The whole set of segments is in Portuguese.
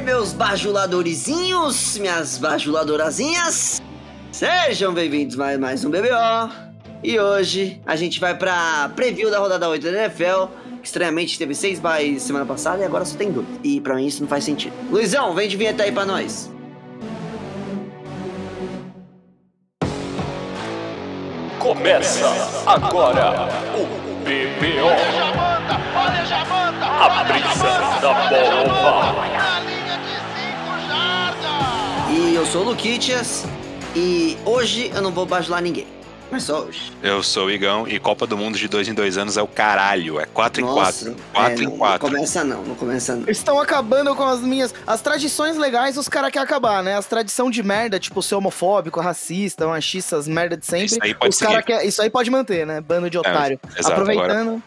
meus bajuladorizinhos, minhas bajuladorazinhas? Sejam bem-vindos a mais, mais um BBO. E hoje a gente vai pra preview da rodada 8 da NFL. que Estranhamente teve seis buys semana passada e agora só tem dois. E pra mim isso não faz sentido. Luizão, vem de vinheta aí pra nós. Começa agora o BBO. A brisa da bola. E eu sou o Luquitias. E hoje eu não vou bajular ninguém. Mas só hoje. Eu sou o Igão e Copa do Mundo de dois em dois anos é o caralho. É 4 em Nossa, 4. 4 é, em não, 4. Não começa não, não começa não. Estão acabando com as minhas. As tradições legais os caras querem acabar, né? As tradição de merda, tipo ser homofóbico, racista, machista, as merda de sempre. Isso aí pode os cara quer, Isso aí pode manter, né? Bando de otário. exato, Aproveitando. Agora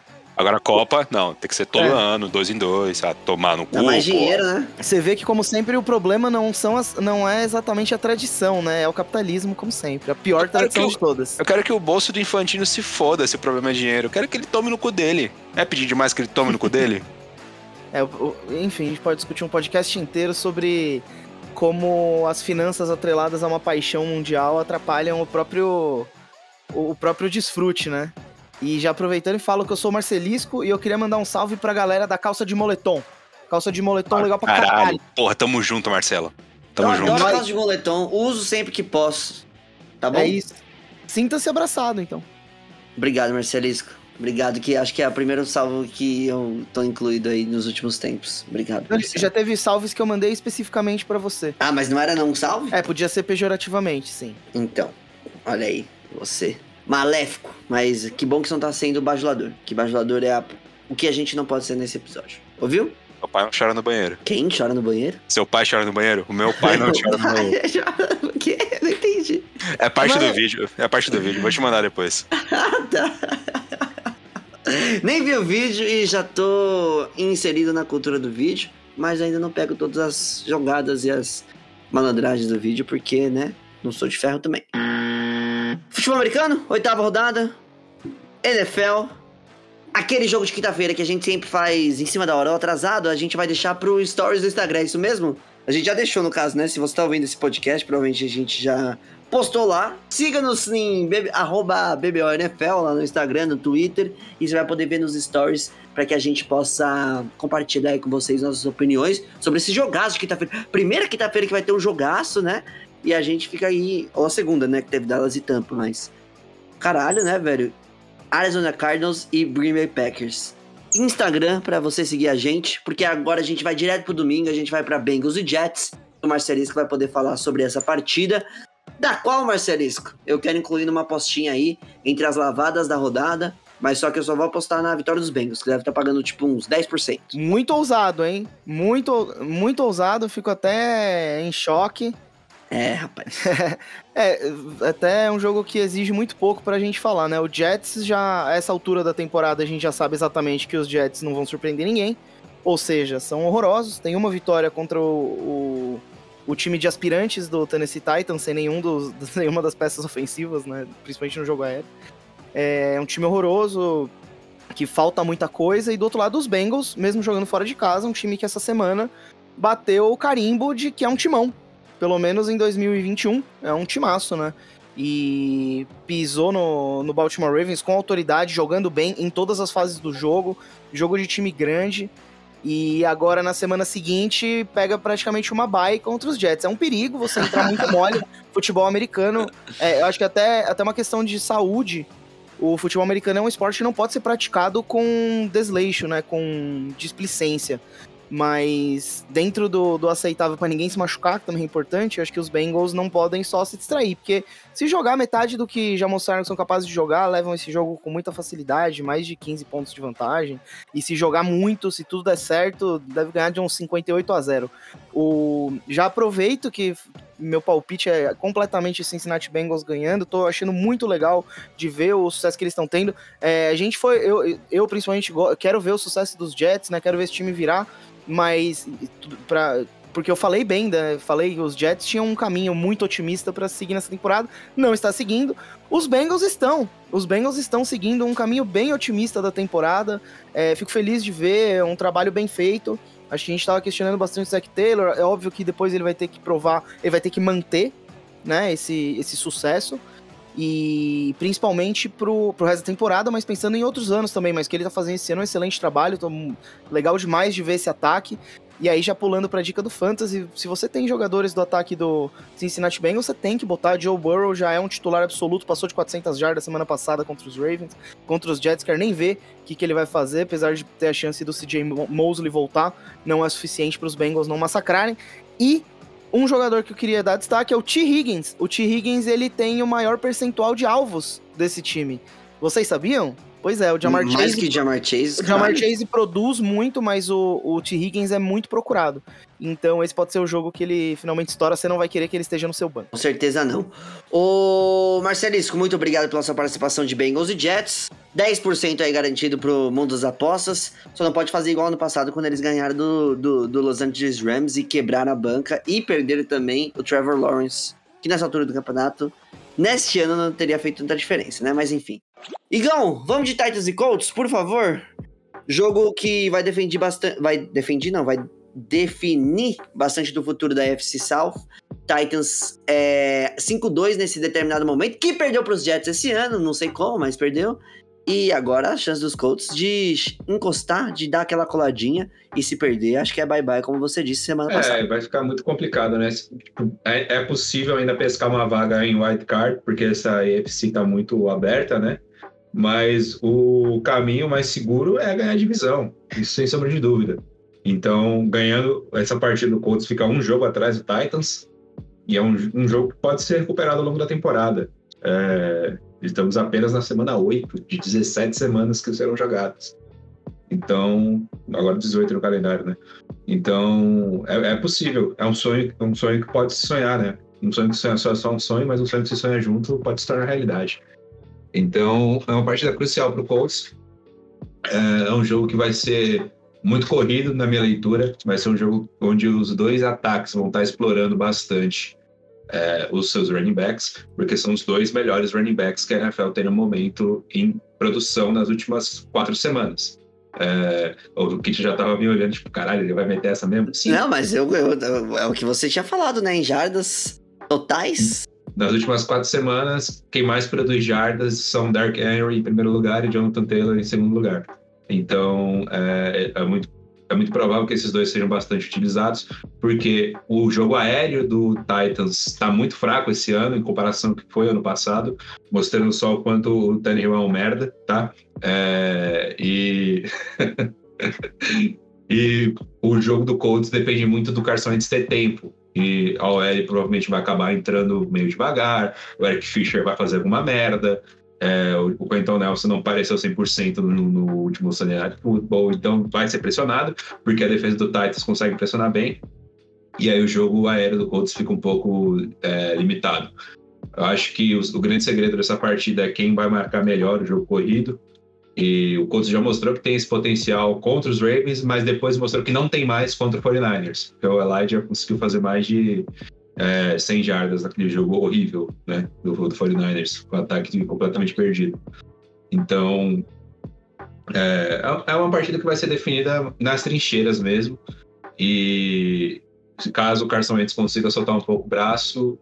Copa, não, tem que ser todo É. ano, dois em dois, ah, tomar no cu. Dá mais dinheiro, né? Você vê que, como sempre, o problema não, são as, não é exatamente a tradição, né? É o capitalismo, como sempre. A pior tradição de todas. Eu quero que o bolso do Infantino se foda se o problema é dinheiro. Eu quero que ele tome no cu dele. É pedir demais que ele tome no cu dele? É, enfim, a gente pode discutir um podcast inteiro sobre como as finanças atreladas a uma paixão mundial atrapalham o próprio o próprio desfrute, né? E já aproveitando e falo que eu sou o Marcelisco e eu queria mandar um salve pra galera da calça de moletom. Calça de moletom legal pra caralho. Porra, tamo junto, Marcelo. Tamo eu junto. adoro calça de moletom, uso sempre que posso. Tá bom? É isso. Sinta-se abraçado, então. Obrigado, Marcelisco. Obrigado, que acho que é o primeiro salvo que eu tô incluído aí nos últimos tempos. Obrigado. Marcelo. Já teve salves que eu mandei especificamente pra você. Ah, mas não era não um salve? É, podia ser pejorativamente, sim. Então, olha aí, você. Maléfico. Mas que bom que você não tá sendo bajulador. Que bajulador é a- o que a gente não pode ser nesse episódio. Ouviu? Seu pai não chora no banheiro. Quem chora no banheiro? Seu pai chora no banheiro? O meu pai não chora no banheiro. o quê? Não entendi. É parte Mas- do vídeo. É parte do vídeo. Vou te mandar depois. Ah, tá. Nem vi o vídeo e já tô inserido na cultura do vídeo, mas ainda não pego todas as jogadas e as malandragens do vídeo, porque, né, não sou de ferro também. Futebol americano, oitava rodada, NFL, aquele jogo de quinta-feira que a gente sempre faz em cima da hora ou atrasado, a gente vai deixar pro stories do Instagram, é isso mesmo? A gente já deixou no caso, né? Se você tá ouvindo esse podcast, provavelmente a gente já postou lá. Siga-nos em arroba BBONFL lá no Instagram, no Twitter. E você vai poder ver nos stories para que a gente possa compartilhar aí com vocês nossas opiniões sobre esse jogaço de quinta-feira. Primeira quinta-feira que vai ter um jogaço, né? E a gente fica aí. Ou a segunda, né? Que teve Dallas e Tampa, mas. Caralho, né, velho? Arizona Cardinals e Green Bay Packers. Instagram para você seguir a gente, porque agora a gente vai direto pro domingo, a gente vai para Bengals e Jets. O Marcelisco vai poder falar sobre essa partida. Da qual, Marcelisco? Eu quero incluir numa postinha aí entre as lavadas da rodada, mas só que eu só vou apostar na vitória dos Bengals, que deve estar pagando tipo uns 10%. Muito ousado, hein? Muito, muito ousado, fico até em choque. É, rapaz. É, até é um jogo que exige muito pouco pra gente falar, né? O Jets já, a essa altura da temporada, a gente já sabe exatamente que os Jets não vão surpreender ninguém. Ou seja, são horrorosos. Tem uma vitória contra o, o, o time de aspirantes do Tennessee Titans, sem nenhum dos, nenhuma das peças ofensivas, né? Principalmente no jogo aéreo. É um time horroroso, que falta muita coisa. E do outro lado, os Bengals, mesmo jogando fora de casa, um time que essa semana bateu o carimbo de que é um timão. Pelo menos em 2021, é um timaço, né? E pisou no, no Baltimore Ravens com autoridade, jogando bem em todas as fases do jogo. Jogo de time grande. E agora, na semana seguinte, pega praticamente uma bye contra os Jets. É um perigo você entrar muito mole. Futebol americano, é, eu acho que até, até uma questão de saúde. O futebol americano é um esporte que não pode ser praticado com desleixo, né? Com displicência. Mas dentro do, do aceitável para ninguém se machucar, que também é importante, eu acho que os Bengals não podem só se distrair. Porque se jogar metade do que já mostraram que são capazes de jogar, levam esse jogo com muita facilidade, mais de 15 pontos de vantagem. E se jogar muito, se tudo der certo, deve ganhar de uns 58 a 0. O, já aproveito que meu palpite é completamente Cincinnati Bengals ganhando. Tô achando muito legal de ver o sucesso que eles estão tendo. É, a gente foi, eu, eu principalmente quero ver o sucesso dos Jets, né? Quero ver esse time virar, mas para porque eu falei bem, né? Falei que os Jets tinham um caminho muito otimista para seguir nessa temporada. Não está seguindo. Os Bengals estão. Os Bengals estão seguindo um caminho bem otimista da temporada. É, fico feliz de ver um trabalho bem feito. Acho que a gente tava questionando bastante o Zac Taylor. É óbvio que depois ele vai ter que provar, ele vai ter que manter, né, esse, esse sucesso. E principalmente pro, pro resto da temporada, mas pensando em outros anos também, mas que ele tá fazendo esse ano um excelente trabalho, tô legal demais de ver esse ataque. E aí, já pulando pra dica do Fantasy, se você tem jogadores do ataque do Cincinnati Bengals, você tem que botar. Joe Burrow já é um titular absoluto, passou de 400 jardas semana passada contra os Ravens, contra os Jets, quer nem ver o que, que ele vai fazer, apesar de ter a chance do CJ Mosley voltar, não é suficiente para os Bengals não massacrarem. E um jogador que eu queria dar destaque é o T. Higgins. O T. Higgins ele tem o maior percentual de alvos desse time. Vocês sabiam? Pois é, o Jamar Mais Chase. que Jamar Chase. O Jamar. Chase produz muito, mas o, o T. Higgins é muito procurado. Então esse pode ser o jogo que ele finalmente estoura. Você não vai querer que ele esteja no seu banco. Com certeza não. Ô Marcelisco, muito obrigado pela sua participação de Bengals e Jets. 10% aí garantido pro mundo das apostas. Só não pode fazer igual ano passado, quando eles ganharam do, do, do Los Angeles Rams e quebraram a banca. E perderam também o Trevor Lawrence, que nessa altura do campeonato, neste ano não teria feito tanta diferença, né? Mas enfim. Igão, vamos de Titans e Colts, por favor? Jogo que vai defender bastante. Vai defender, não, vai definir bastante do futuro da FC South. Titans é 5-2 nesse determinado momento, que perdeu para os Jets esse ano, não sei como, mas perdeu. E agora a chance dos Colts de encostar, de dar aquela coladinha e se perder, acho que é bye-bye, como você disse semana passada. É, vai ficar muito complicado, né? É, é possível ainda pescar uma vaga em wild card, porque essa EFC tá muito aberta, né? Mas o caminho mais seguro é ganhar a divisão, isso sem sombra de dúvida. Então, ganhando essa partida do Colts, fica um jogo atrás do Titans, e é um, um jogo que pode ser recuperado ao longo da temporada. É, estamos apenas na semana 8 de 17 semanas que serão jogadas. Então, agora 18 no calendário, né? Então, é, é possível. É um sonho, um sonho que pode se sonhar, né? Um sonho que sonha só é só um sonho, mas um sonho que se sonha junto pode se tornar realidade. Então, é uma partida crucial para o Colts. É, é um jogo que vai ser muito corrido na minha leitura. Vai ser um jogo onde os dois ataques vão estar explorando bastante é, os seus running backs, porque são os dois melhores running backs que a NFL tem no momento em produção nas últimas quatro semanas. É, o Kit já tava me olhando, tipo, caralho, ele vai meter essa mesmo? Sim. Não, mas eu, eu- eu- é o que você tinha falado, né? Em jardas totais. Nas últimas quatro semanas, quem mais produz jardas são Dark Henry em primeiro lugar e Jonathan Taylor em segundo lugar. Então, é, é muito, é muito provável que esses dois sejam bastante utilizados, porque o jogo aéreo do Titans está muito fraco esse ano, em comparação com o que foi ano passado, mostrando só o quanto o Tannehill é um merda, tá? É, e... e o jogo do Colts depende muito do Carson Wentz ter tempo. E a OL provavelmente vai acabar entrando meio devagar, o Eric Fischer vai fazer alguma merda, é, o, o Quentin Nelson não pareceu 100% no, no último Sunday Night Football, então vai ser pressionado, porque a defesa do Titans consegue pressionar bem, e aí o jogo aéreo do Colts fica um pouco é, limitado. Eu acho que os- o grande segredo dessa partida é quem vai marcar melhor o jogo corrido, e o Colts já mostrou que tem esse potencial contra os Ravens, mas depois mostrou que não tem mais contra o 49ers, porque o Elijah conseguiu fazer mais de é, 100 jardas naquele jogo horrível, né, do, do 49ers, com o ataque completamente perdido. Então, é, é uma partida que vai ser definida nas trincheiras mesmo, e caso o Carson Wentz consiga soltar um pouco o braço,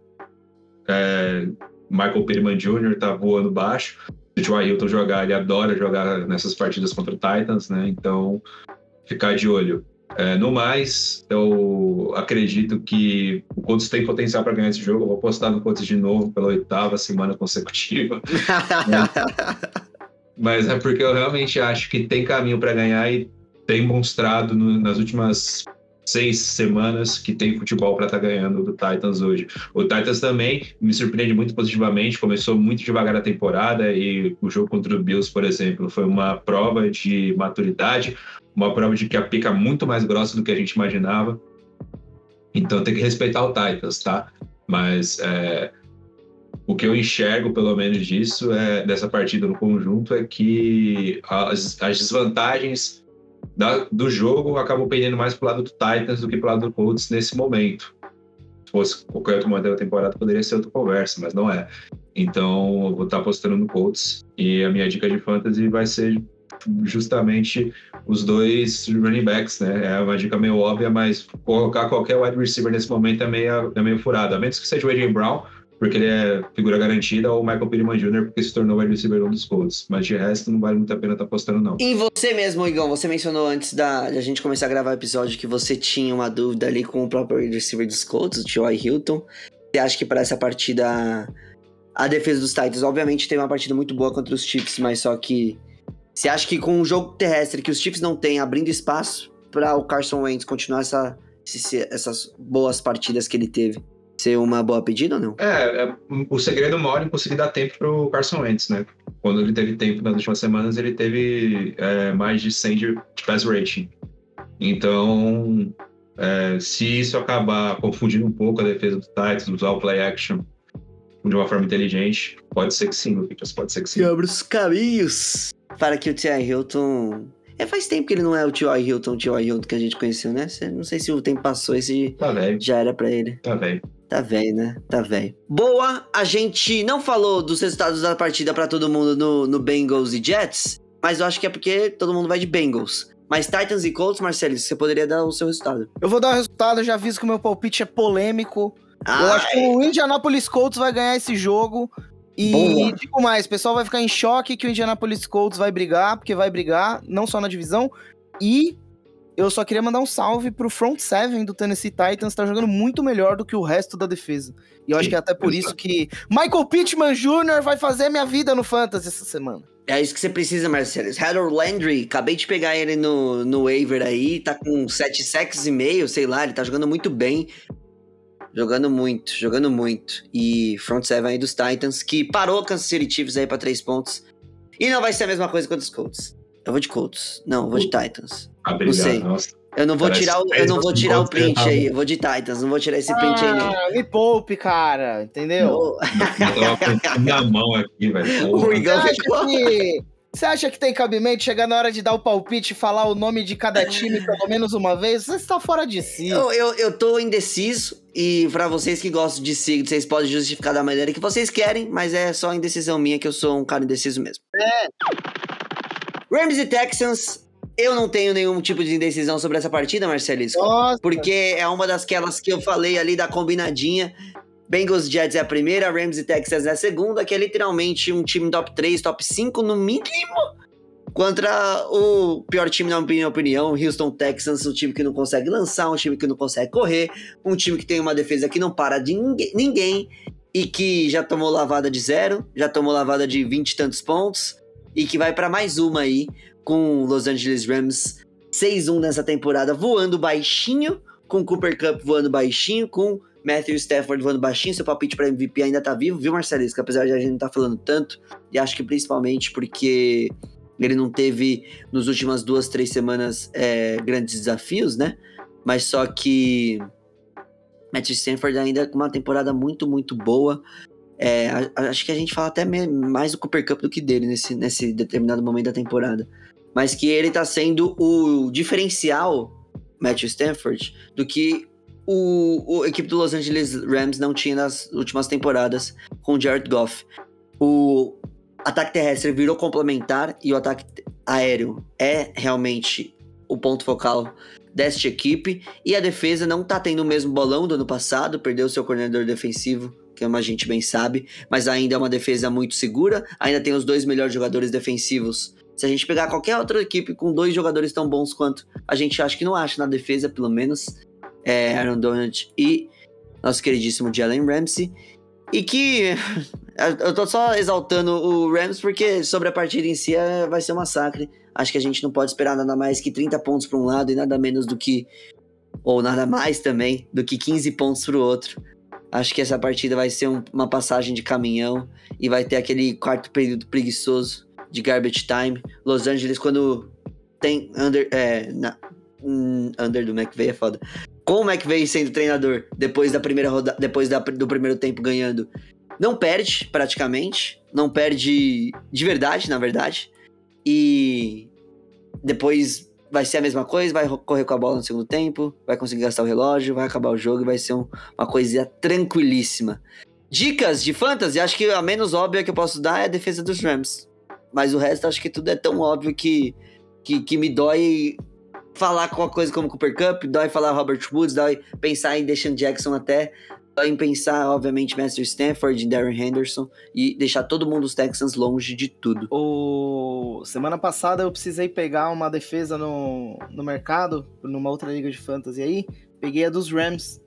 é, Michael Pittman Jr. tá voando baixo, se o Hilton jogar, ele adora jogar nessas partidas contra o Titans, né, então ficar de olho. É, no mais, eu acredito que o Colts tem potencial para ganhar esse jogo. Eu vou apostar no Colts de novo pela oitava semana consecutiva. Mas é porque eu realmente acho que tem caminho para ganhar e tem mostrado no- nas últimas seis semanas que tem futebol para estar ganhando do Titans hoje. O Titans também me surpreende muito positivamente. Começou muito devagar a temporada e o jogo contra o Bills, por exemplo, foi uma prova de maturidade, uma prova de que a pica é muito mais grossa do que a gente imaginava. Então tem que respeitar o Titans, tá? Mas é, o que eu enxergo, pelo menos disso, é, dessa partida no conjunto, é que as, as desvantagens da- do jogo acabam pendendo mais pro lado do Titans do que pro lado do Colts nesse momento. Se fosse qualquer outro momento da temporada, poderia ser outra conversa, mas não é. Então, eu vou estar apostando no Colts e a minha dica de fantasy vai ser justamente os dois running backs, né? É uma dica meio óbvia, mas colocar qualquer wide receiver nesse momento é meio, é meio furado. A menos que seja o Brown, porque ele é figura garantida, ou o Michael Pittman Jr., porque se tornou wide receiver um dos Colts. Mas de resto, não vale muito a pena estar tá apostando, não. E você mesmo, Igão, você mencionou antes da, a gente começar a gravar o episódio que você tinha uma dúvida ali com o próprio receiver dos Colts, o T.Y. Hilton. Você acha que para essa partida a defesa dos Titans, obviamente, teve uma partida muito boa contra os Chiefs, mas só que você acha que com um jogo terrestre que os Chiefs não têm, abrindo espaço para o Carson Wentz continuar essa, essas boas partidas que ele teve, ser uma boa pedida ou não? É, é o segredo mora em conseguir dar tempo pro Carson Wentz, né? Quando ele teve tempo nas últimas semanas, ele teve é, mais de 100 de pass rating. Então, é, se isso acabar confundindo um pouco a defesa do Titans, usar o play action de uma forma inteligente, pode ser que sim, Lucas, pode ser que sim. Abre os caminhos para que o T.I. Hilton. É, faz tempo que ele não é o T.I. Hilton, o T.I. Hilton que a gente conheceu, né? Não sei se o tempo passou, esse tá já era para ele. Tá velho. Tá velho, né? Tá velho. Boa, a gente não falou dos resultados da partida para todo mundo no, no Bengals e Jets, mas eu acho que é porque todo mundo vai de Bengals. Mas Titans e Colts, Marcelo, você poderia dar o seu resultado. Eu vou dar o resultado, eu já aviso que o meu palpite é polêmico. Ai. Eu acho que o Indianapolis Colts vai ganhar esse jogo. E Boa. digo mais, o pessoal vai ficar em choque que o Indianapolis Colts vai brigar, porque vai brigar, não só na divisão. E eu só queria mandar um salve pro front seven do Tennessee Titans, tá jogando muito melhor do que o resto da defesa. E eu acho que é até por isso que Michael Pittman Jr. vai fazer minha vida no Fantasy essa semana. É isso que você precisa, Marcelo. Harold Landry, acabei de pegar ele no, no waiver aí, tá com 7 sacks e meio, sei lá, ele tá jogando muito bem. Jogando muito, jogando muito. E front seven aí dos Titans, que parou o Kansas City Chiefs aí pra 3 pontos. E não vai ser a mesma coisa quanto os Colts. Eu vou de Colts. Não, eu vou de Titans. Ah, não sei. Nossa. Eu não vou Parece tirar o, eu não vou tirar o print aí, eu vou de Titans, não vou tirar esse print ah, aí não. Me poupe, cara, entendeu? Eu tava com minha mão aqui, velho. O Igão que... Você acha que tem cabimento chegar na hora de dar o palpite e falar o nome de cada time pelo menos uma vez? Você está fora de si. Eu, eu, eu tô indeciso e para vocês que gostam de signo, vocês podem justificar da maneira que vocês querem, mas é só indecisão minha que eu sou um cara indeciso mesmo. É. Rams e Texans, eu não tenho nenhum tipo de indecisão sobre essa partida, Marcelisco. Nossa. Porque é uma das que eu falei ali da combinadinha. Bengals Jets é a primeira, Rams e Texans é a segunda, que é literalmente um time top 3, top 5 no mínimo. Contra o pior time, na minha opinião, Houston Texans, um time que não consegue lançar, um time que não consegue correr, um time que tem uma defesa que não para de ninguém, ninguém e que já tomou lavada de zero, já tomou lavada de 20 e tantos pontos, e que vai para mais uma aí com Los Angeles Rams 6-1 nessa temporada, voando baixinho, com Cooper Cup voando baixinho, com Matthew Stafford voando baixinho. Seu palpite para MVP ainda tá vivo, viu, Marcelisco? Apesar de a gente não tá falando tanto, e acho que principalmente porque ele não teve nos últimas duas, três semanas é, grandes desafios, né? Mas só que Matthew Stafford ainda com uma temporada muito, muito boa. É, acho que a gente fala até mais do Cooper Cup do que dele nesse, nesse determinado momento da temporada. Mas que ele tá sendo o diferencial, Matthew Stanford, do que o, o equipe do Los Angeles Rams não tinha nas últimas temporadas com o Jared Goff. O ataque terrestre virou complementar e o ataque aéreo é realmente o ponto focal desta equipe. E a defesa não tá tendo o mesmo bolão do ano passado, perdeu seu coordenador defensivo que a gente bem sabe, mas ainda é uma defesa muito segura, ainda tem os dois melhores jogadores defensivos. Se a gente pegar qualquer outra equipe com dois jogadores tão bons quanto a gente acha que não acha na defesa, pelo menos, é Aaron Donald e nosso queridíssimo Jalen Ramsey. E que eu tô só exaltando o Rams porque sobre a partida em si é, vai ser um massacre. Acho que a gente não pode esperar nada mais que 30 pontos para um lado e nada menos do que ou nada mais também do que 15 pontos para o outro. Acho que essa partida vai ser um, uma passagem de caminhão e vai ter aquele quarto período preguiçoso de garbage time. Los Angeles, quando tem under. É, na, hum, under do McVay é foda. Com o McVay sendo treinador depois da primeira roda, depois da, do primeiro tempo ganhando, não perde praticamente, não perde de verdade, na verdade. E depois vai ser a mesma coisa, vai correr com a bola no segundo tempo, vai conseguir gastar o relógio, vai acabar o jogo e vai ser um, uma coisinha tranquilíssima. Dicas de fantasy, acho que a menos óbvia que eu posso dar é a defesa dos Rams. Mas o resto acho que tudo é tão óbvio que, que, que me dói falar com uma coisa como Cooper Cup, dói falar Robert Woods, dói pensar em Deshaun Jackson até, em pensar, obviamente, Master Stanford, Darren Henderson e deixar todo mundo os Texans longe de tudo. O... Semana passada eu precisei pegar uma defesa no, no mercado, numa outra liga de fantasy aí. Peguei a dos Rams.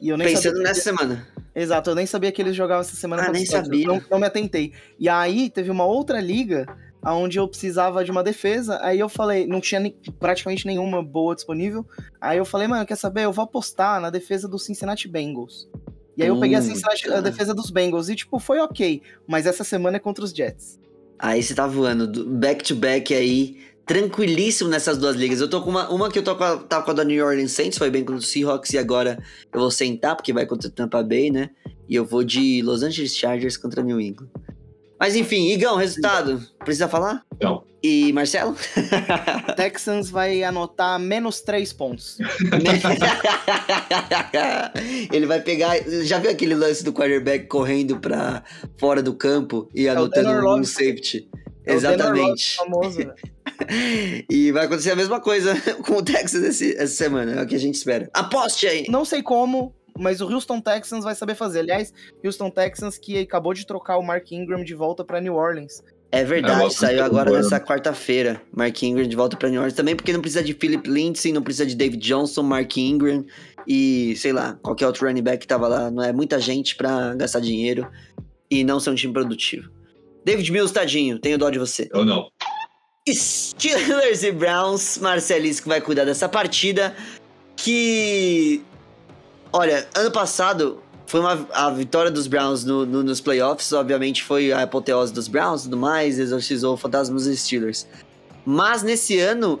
E eu nem Pensando sabia nessa semana. Exato, eu nem sabia que eles jogavam essa semana. Ah, nem sabia. Não, não me atentei. E aí teve uma outra liga onde eu precisava de uma defesa. Aí eu falei, não tinha ni- praticamente nenhuma boa disponível. Aí eu falei, mano, quer saber? Eu vou apostar na defesa do Cincinnati Bengals. E aí eu peguei a, Cincinnati- a defesa dos Bengals e, tipo, foi ok. Mas essa semana é contra os Jets. Aí você tá voando, do- back to back aí, tranquilíssimo nessas duas ligas. Eu tô com uma, uma que eu tô com a, tava com a da New Orleans Saints, foi bem contra o Seahawks, e agora eu vou sentar, porque vai contra o Tampa Bay, né? E eu vou de Los Angeles Chargers contra New England. Mas enfim, Igão, resultado. Precisa falar? Não. E Marcelo? Texans vai anotar menos três pontos. Ele vai pegar. Já viu aquele lance do quarterback correndo pra fora do campo e o anotando Tanner um safety? É Exatamente. famoso, né? E vai acontecer a mesma coisa com o Texas esse- essa semana, é o que a gente espera. Aposte aí! Não sei como, mas o Houston Texans vai saber fazer. Aliás, Houston Texans que acabou de trocar o Mark Ingram de volta pra New Orleans. É verdade, saiu agora nessa quarta-feira. Mark Ingram de volta pra New Orleans também, porque não precisa de Philip Lindsay, não precisa de David Johnson, Mark Ingram e, sei lá, qualquer outro running back que tava lá. Não é muita gente pra gastar dinheiro e não ser um time produtivo. David Mills, tadinho, tenho dó de você. Eu não. Steelers e Browns, Marcelisco vai cuidar dessa partida que olha, ano passado foi uma, a vitória dos Browns no- no- nos playoffs, obviamente foi a apoteose dos Browns e tudo mais, exorcizou o fantasma dos Steelers. Mas nesse ano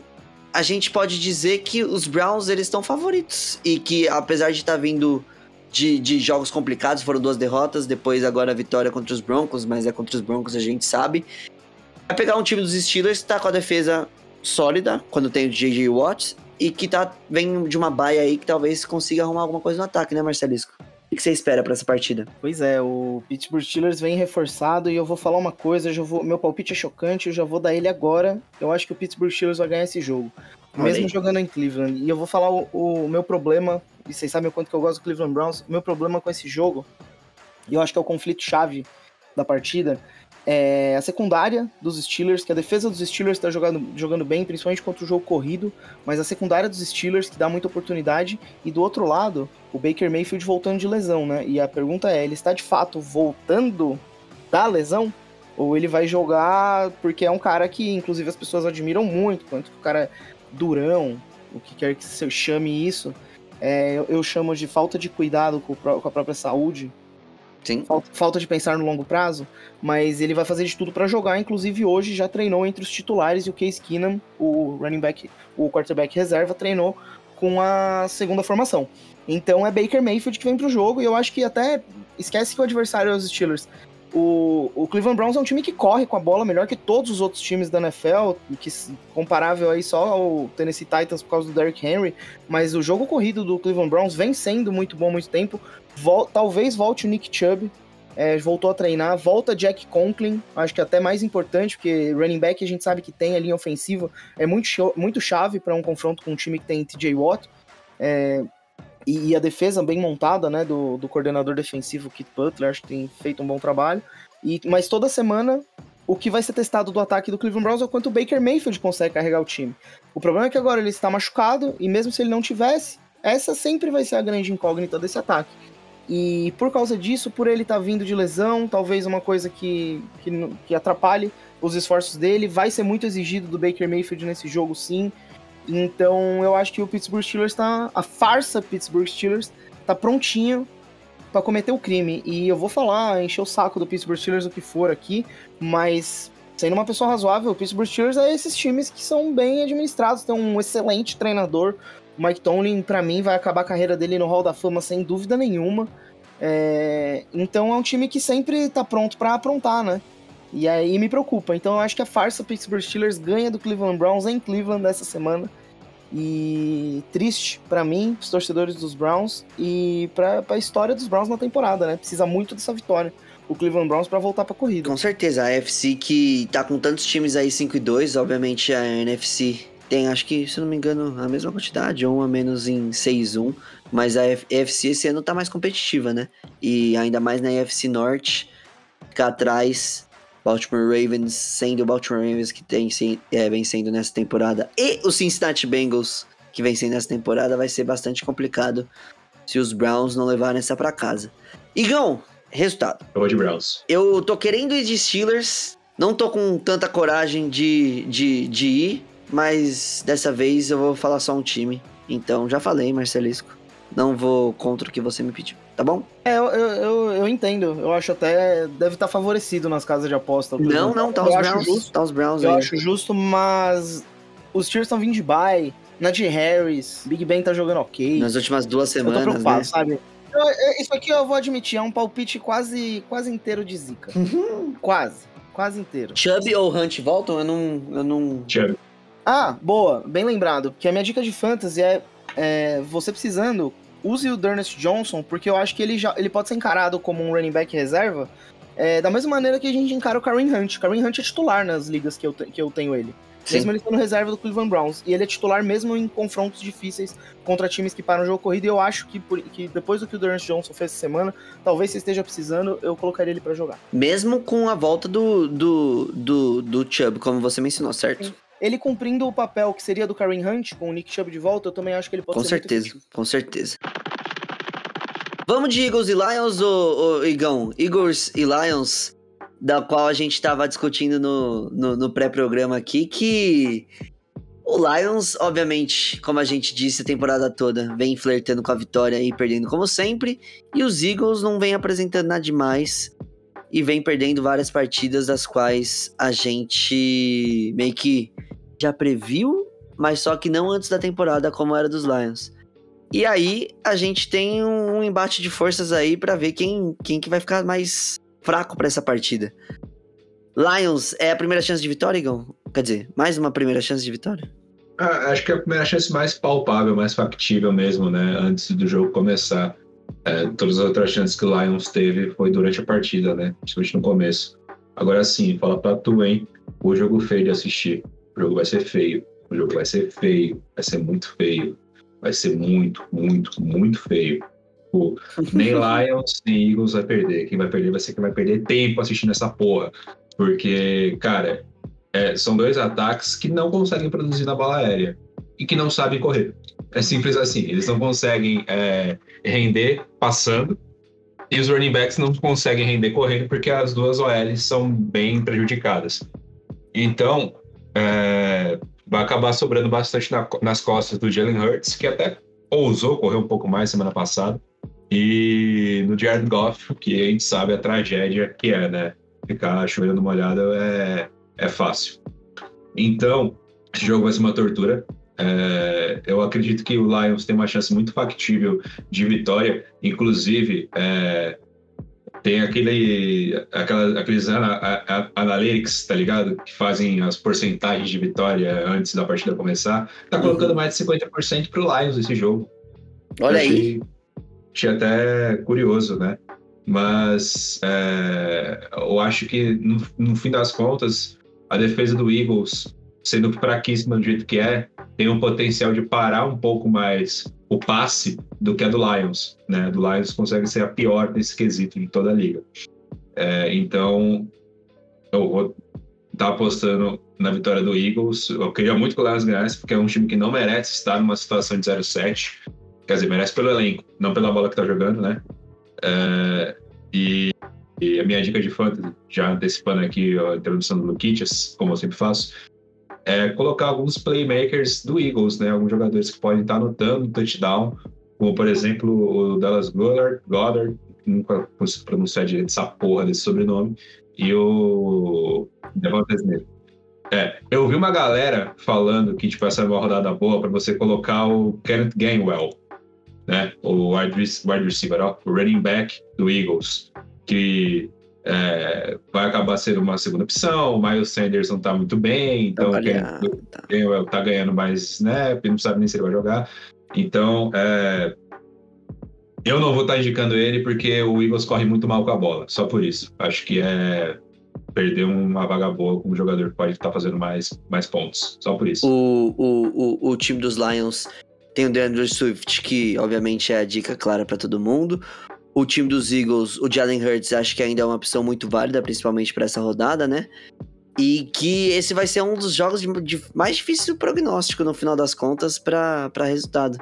a gente pode dizer que os Browns eles estão favoritos e que apesar de estar vindo de, de jogos complicados, foram duas derrotas, depois agora a vitória contra os Broncos, mas é contra os Broncos a gente sabe. Vai pegar um time dos Steelers que tá com a defesa sólida, quando tem o J.J. Watt, e que tá, vem de uma baia aí que talvez consiga arrumar alguma coisa no ataque, né, Marcelisco? O que você espera pra essa partida? Pois é, o Pittsburgh Steelers vem reforçado e eu vou falar uma coisa, eu vou, meu palpite é chocante, eu já vou dar ele agora. Eu acho que o Pittsburgh Steelers vai ganhar esse jogo, mesmo jogando em Cleveland. E eu vou falar o, o meu problema, e vocês sabem o quanto que eu gosto do Cleveland Browns, o meu problema com esse jogo, e eu acho que é o conflito chave da partida, é a secundária dos Steelers, que a defesa dos Steelers está jogando, jogando bem, principalmente contra o jogo corrido, mas a secundária dos Steelers que dá muita oportunidade, e do outro lado, o Baker Mayfield voltando de lesão, né? E a pergunta é, ele está de fato voltando da lesão? Ou ele vai jogar porque é um cara que, inclusive, as pessoas admiram muito, quanto que o cara é durão, o que quer que se chame isso, é, eu, eu chamo de falta de cuidado com, com a própria saúde, Sim. falta, falta de pensar no longo prazo, mas ele vai fazer de tudo para jogar, inclusive hoje já treinou entre os titulares e o Case Keenum, o running back, o quarterback reserva, treinou com a segunda formação. Então é Baker Mayfield que vem pro jogo e eu acho que até esquece que o adversário é os Steelers. O, o Cleveland Browns é um time que corre com a bola melhor que todos os outros times da NFL, que comparável aí só ao Tennessee Titans por causa do Derrick Henry, mas o jogo corrido do Cleveland Browns vem sendo muito bom há muito tempo. Vol- talvez volte o Nick Chubb, é, voltou a treinar, volta Jack Conklin, acho que até mais importante, porque running back a gente sabe que tem a linha ofensiva, é muito, muito chave para um confronto com um time que tem TJ Watt. É, e, e a defesa bem montada, né, do, do coordenador defensivo Kit Butler, acho que tem feito um bom trabalho. E, mas toda semana o que vai ser testado do ataque do Cleveland Browns é o quanto o Baker Mayfield consegue carregar o time. O problema é que agora ele está machucado e mesmo se ele não tivesse, essa sempre vai ser a grande incógnita desse ataque. E por causa disso, por ele estar vindo de lesão, talvez uma coisa que, que, que atrapalhe os esforços dele, vai ser muito exigido do Baker Mayfield nesse jogo, sim. Então eu acho que o Pittsburgh Steelers tá. A farsa Pittsburgh Steelers tá prontinho para cometer o crime. E eu vou falar, encher o saco do Pittsburgh Steelers o que for aqui, mas sendo uma pessoa razoável, o Pittsburgh Steelers é esses times que são bem administrados, tem um excelente treinador. O Mike Tomlin, para mim, vai acabar a carreira dele no Hall da Fama sem dúvida nenhuma. É, Então é um time que sempre tá pronto para aprontar, né? E aí me preocupa. Então eu acho que a farsa Pittsburgh Steelers ganha do Cleveland Browns em Cleveland essa semana. E triste pra mim, os torcedores dos Browns e pra, pra história dos Browns na temporada, né? Precisa muito dessa vitória. o Cleveland Browns pra voltar pra corrida. Com certeza, a AFC que tá com tantos times aí 5 e 2, obviamente a NFC tem, acho que, se não me engano, a mesma quantidade, ou a menos em 6 1, mas a AFC esse ano tá mais competitiva, né? E ainda mais na AFC Norte, cá atrás, Baltimore Ravens, sendo o Baltimore Ravens que tem é, vencendo nessa temporada, e o Cincinnati Bengals que vencem nessa temporada, vai ser bastante complicado se os Browns não levarem essa pra casa. Igão, resultado. Eu vou de Browns. Eu tô querendo ir de Steelers, não tô com tanta coragem de, de, de ir, mas dessa vez eu vou falar só um time. Então, já falei, Marcelisco. Não vou contra o que você me pediu, tá bom? É, eu, eu, eu entendo. Eu acho até. Deve estar favorecido nas casas de aposta. Não, não, tá os, Browns, justo, tá os Browns. Eu aí. acho justo, mas. Os Steelers estão vindo de bye. Najee Harris, Big Ben tá jogando ok. Nas últimas duas semanas. Eu tô preocupado, né? sabe? Eu, isso aqui eu vou admitir, é um palpite quase, quase inteiro de zica. quase. Quase inteiro. Chubb ou Hunt voltam? Eu não. Eu não... Chubb. Ah, boa, bem lembrado. Que a minha dica de fantasy é, é você precisando, use o Dernest Johnson, porque eu acho que ele, já, ele pode ser encarado como um running back reserva, é, da mesma maneira que a gente encara o Kareem Hunt. Kareem Hunt é titular nas ligas que eu, que eu tenho ele. Sim. Mesmo ele sendo reserva do Cleveland Browns. E ele é titular mesmo em confrontos difíceis contra times que param o jogo corrido. E eu acho que, por- que depois do que o Dernest Johnson fez essa semana, talvez você esteja precisando, eu colocaria ele pra jogar. Mesmo com a volta do, do, do, do Chubb, como você mencionou, certo? Ele cumprindo o papel que seria do Kareem Hunt, com o Nick Chubb de volta, eu também acho que ele pode Com ser certeza, efetivo. com certeza. Vamos de Eagles e Lions, ô, ô, Igão? Eagles e Lions, da qual a gente tava discutindo no, no, no pré-programa aqui, que o Lions, obviamente, como a gente disse a temporada toda, vem flertando com a vitória e perdendo como sempre, e os Eagles não vem apresentando nada demais e vem perdendo várias partidas das quais a gente meio que já previu, mas só que não antes da temporada como era dos Lions. E aí a gente tem um embate de forças aí pra ver quem, quem que vai ficar mais fraco pra essa partida. Lions é a primeira chance de vitória, Igão? Quer dizer, mais uma primeira chance de vitória? Ah, acho que é a primeira chance mais palpável, mais factível mesmo, né? Antes do jogo começar. É, todas as outras chances que o Lions teve foi durante a partida, né? Principalmente no começo. Agora sim, fala pra tu, hein? O jogo feio de assistir. O jogo vai ser feio. O jogo vai ser feio. Vai ser muito feio. Vai ser muito, muito, muito feio. Pô, nem Lions, nem Eagles vai perder. Quem vai perder vai ser quem vai perder tempo assistindo essa porra. Porque, cara, é, são dois ataques que não conseguem produzir na bola aérea e que não sabem correr. É simples assim. Eles não conseguem é, render passando e os running backs não conseguem render correndo porque as duas OLs são bem prejudicadas. Então, é, vai acabar sobrando bastante na- nas costas do Jalen Hurts, que até ousou correr um pouco mais semana passada, e no Jared Goff, que a gente sabe a tragédia que é, né? Ficar chovendo molhado é, é fácil. Então, esse jogo vai ser uma tortura. É, eu acredito que o Lions tem uma chance muito factível de vitória. Inclusive, é, tem aquele, aquela, aqueles analytics, tá ligado? Que fazem as porcentagens de vitória antes da partida começar. Tá colocando mais de 50% pro Lions esse jogo. Olha aí. Achei, achei até curioso, né? Mas é, eu acho que no, no fim das contas, a defesa do Eagles, sendo fraquíssima do jeito que é, tem um potencial de parar um pouco mais o passe do que a do Lions, né? Do Lions consegue ser a pior nesse quesito de toda a liga. É, então, eu vou estar apostando na vitória do Eagles. Eu queria muito que o Lions ganhasse, porque é um time que não merece estar numa situação de 0-7. Quer dizer, merece pelo elenco, não pela bola que tá jogando, né? É, e, e a minha dica de fantasy, já antecipando aqui a introdução do Luquitas, como eu sempre faço, é colocar alguns playmakers do Eagles, né? Alguns jogadores que podem estar anotando touchdown, como por exemplo o Dallas Goddard, Goddard nunca consigo pronunciar direito essa porra desse sobrenome, e o Devonta Smith. É, eu vi uma galera falando que tipo, essa é uma rodada boa para você colocar o Kenneth Gainwell, né? O wide receiver, ó, o running back do Eagles, que é, vai acabar sendo uma segunda opção. O Miles Sanders não tá muito bem, então o Trabalhar, Kenneth tá. Gainwell tá ganhando mais snap, não sabe nem se ele vai jogar. Então, é, Eu não vou estar indicando ele porque o Eagles corre muito mal com a bola, só por isso. Acho que é perder uma vaga boa com um jogador que pode estar fazendo mais, mais pontos, só por isso. O, o, o, o time dos Lions tem o DeAndre Swift, que obviamente é a dica clara para todo mundo. O time dos Eagles, o Jalen Hurts, acho que ainda é uma opção muito válida, principalmente para essa rodada, né? E que esse vai ser um dos jogos de, de mais difícil prognóstico no final das contas para resultado.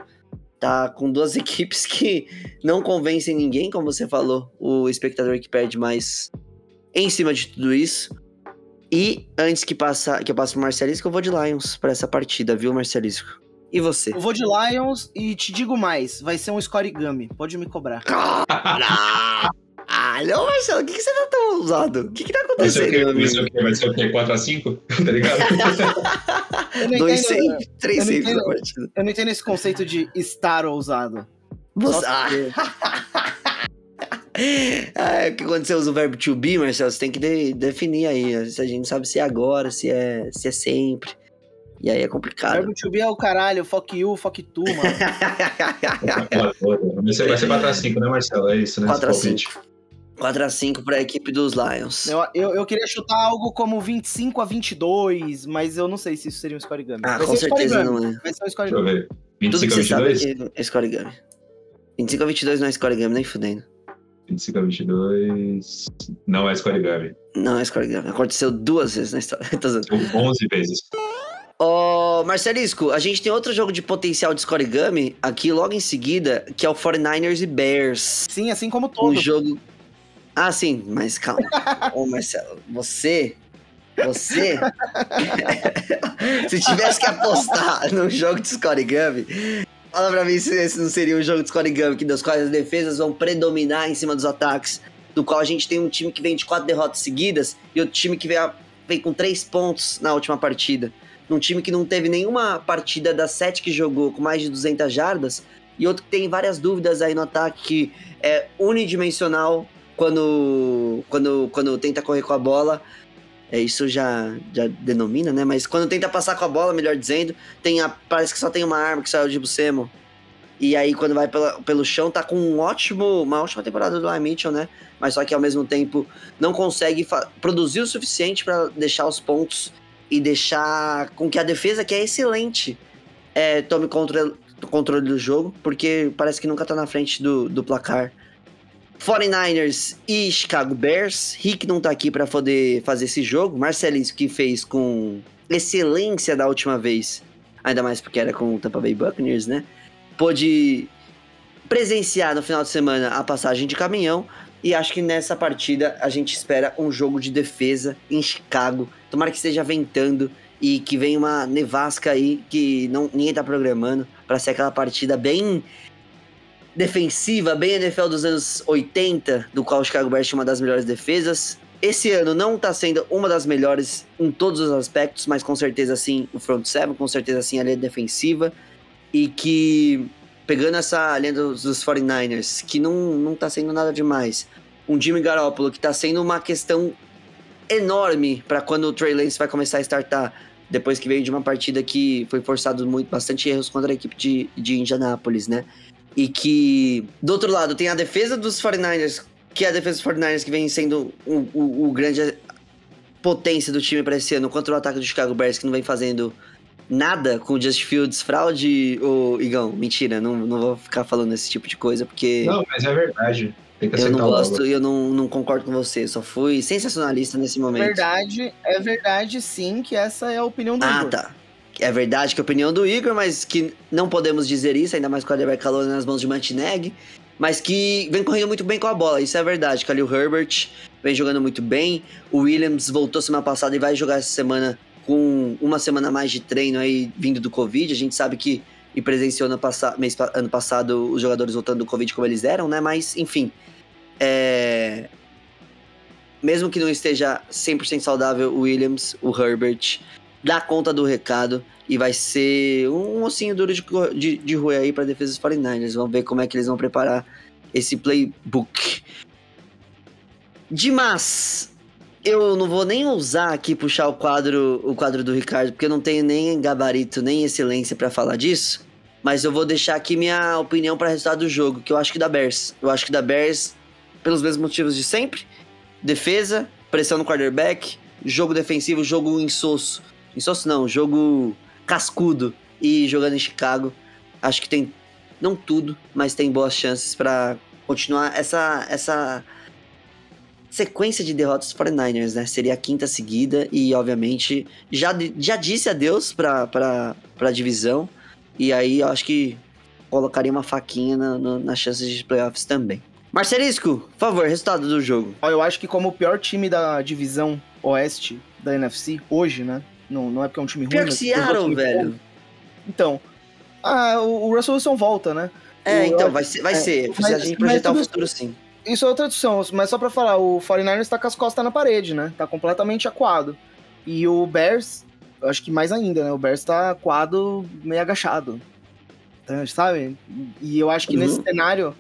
Tá com duas equipes que não convencem ninguém, como você falou, o espectador que perde mais em cima de tudo isso. E antes que, passa, que eu passe pro Marcelisco, eu vou de Lions para essa partida, viu, Marcelisco? E você? Eu vou de Lions e te digo mais, vai ser um scorigami, pode me cobrar. Caralho, Marcelo, o que, que você tá tão ousado? O que, que tá Vai ser o quê? acontecendo? Vai ser o quê? Vai ser o quê? 4x5? tá ligado? Eu não Dois entendo- saves, três eu não saves na entendo. partida. Eu não entendo esse conceito de estar ousado. Você... Ah, porque- ah, é que quando você usa o verbo to be, Marcelo, você tem que de- definir aí. Se a gente não sabe se é agora, se é, se é sempre. E aí é complicado. Verbo to be é o caralho, fuck you, fuck tu, mano. Vai ser, vai ser 4x5, né, Marcelo? É isso, né? 4 a Esse palpite. 4x5 pra equipe dos Lions. eu, eu, eu queria chutar algo como 25 a 22, mas eu não sei se isso seria um scorigami. Ah, Vai com certeza não é. Vai ser um Deixa eu ver. Tudo 25 que a você sabe 22? é é scorigami. 25 a 22 não é scorigami, nem fudendo. 25 a 22. Não é Scorigami. Não é scorigami. Aconteceu duas vezes na história. Tô zoando. 11 vezes. Ó, Marcelisco, a gente tem outro jogo de potencial de scorigami aqui logo em seguida, que é o 49ers e Bears. Sim, assim como Um todo. jogo. Ah, sim, mas calma. Ô, Marcelo, você. Você. se tivesse que apostar num jogo de scorigami, fala pra mim se esse não seria um jogo de scorigami, que das quais as defesas vão predominar em cima dos ataques. Do qual a gente tem um time que vem de quatro derrotas seguidas e outro time que vem, a- vem com três pontos na última partida. Num time que não teve nenhuma partida das sete que jogou com mais de 200 jardas e outro que tem várias dúvidas aí no ataque, que é unidimensional quando, quando, quando tenta correr com a bola. É, isso já, já denomina, né? Mas quando tenta passar com a bola, melhor dizendo, tem a, parece que só tem uma arma, que só é o Dibu Samuel. E aí, quando vai pela- pelo chão, tá com um ótimo, uma ótima temporada do Ryan Mitchell, né? Mas só que ao mesmo tempo não consegue produzir o suficiente para deixar os pontos e deixar com que a defesa, que é excelente, é, tome controle, controle do jogo, porque parece que nunca tá na frente do, do placar. 49ers e Chicago Bears. Rick não tá aqui para poder fazer esse jogo. Marcelis que fez com excelência da última vez, ainda mais porque era com o Tampa Bay Buccaneers, né? Pôde presenciar no final de semana a passagem de caminhão e acho que nessa partida a gente espera um jogo de defesa em Chicago. Tomara que esteja ventando e que venha uma nevasca aí que não, ninguém tá programando para ser aquela partida bem defensiva, bem NFL dos anos 80, do qual o Chicago Bears tinha uma das melhores defesas. Esse ano não tá sendo uma das melhores em todos os aspectos, mas com certeza sim o front seven, com certeza sim a linha defensiva. E que, pegando essa linha dos, dos 49ers, que não, não tá sendo nada demais, um Jimmy Garoppolo que tá sendo uma questão enorme para quando o Trey Lance vai começar a startar, depois que veio de uma partida que foi forçado muito, bastante erros contra a equipe de, de Indianápolis, né? E que, do outro lado, tem a defesa dos 49ers, que é a defesa dos 49ers que vem sendo o, o, o grande potência do time para esse ano, contra o ataque do Chicago Bears, que não vem fazendo nada com o Just Fields fraude, ou Igão, mentira, não, não vou ficar falando esse tipo de coisa, porque Não, mas é verdade. Tem que eu não gosto e eu não, não concordo com você, só fui sensacionalista nesse momento. Verdade, é verdade sim que essa é a opinião do Ah, Igor. tá. É verdade que a opinião do Igor, mas que não podemos dizer isso, ainda mais com o quarterback calor nas mãos de Mantineg, mas que vem correndo muito bem com a bola, isso é verdade. Khalil Herbert vem jogando muito bem, o Williams voltou semana passada e vai jogar essa semana com uma semana mais de treino aí vindo do Covid. A gente sabe que e presenciou ano, passa, mês, ano passado os jogadores voltando do Covid como eles eram, né? Mas, enfim, é... mesmo que não esteja 100% saudável o Williams, o Herbert dá conta do recado e vai ser um ossinho duro de, de, de rua aí para defesa dos 49ers. Vamos ver como é que eles vão preparar esse playbook. Dimas, eu não vou nem ousar aqui puxar o quadro, o quadro do Ricardo, porque eu não tenho nem gabarito, nem excelência para falar disso. Mas eu vou deixar aqui minha opinião para resultado do jogo, que eu acho que dá Bears. Eu acho que dá Bears pelos mesmos motivos de sempre. Defesa, pressão no quarterback, jogo defensivo, jogo insosso. Insosso não, jogo cascudo e jogando em Chicago. Acho que tem não tudo, mas tem boas chances para continuar essa essa sequência de derrotas dos 49ers, né? Seria a quinta seguida e, obviamente, já, já disse adeus pra, pra, pra divisão. E aí eu acho que colocaria uma faquinha na, na, nas chances de playoffs também. Marcelisco, por favor, resultado do jogo. Ó, Eu acho que como o pior time da divisão oeste da NFC, hoje, né? Não, não é porque é um time ruim. Pior é Seattle, time velho. bom. Então, ah, o Russell Wilson volta, né? É, então, vai ser. Vai é, ser. Se a gente projetar o futuro, sim. Isso é outra discussão, mas só pra falar, o 49ers tá com as costas na parede, né? Tá completamente acuado. E o Bears, eu acho que mais ainda, né? O Bears tá acuado, meio agachado. Então, sabe? E eu acho que Uhum. nesse cenário,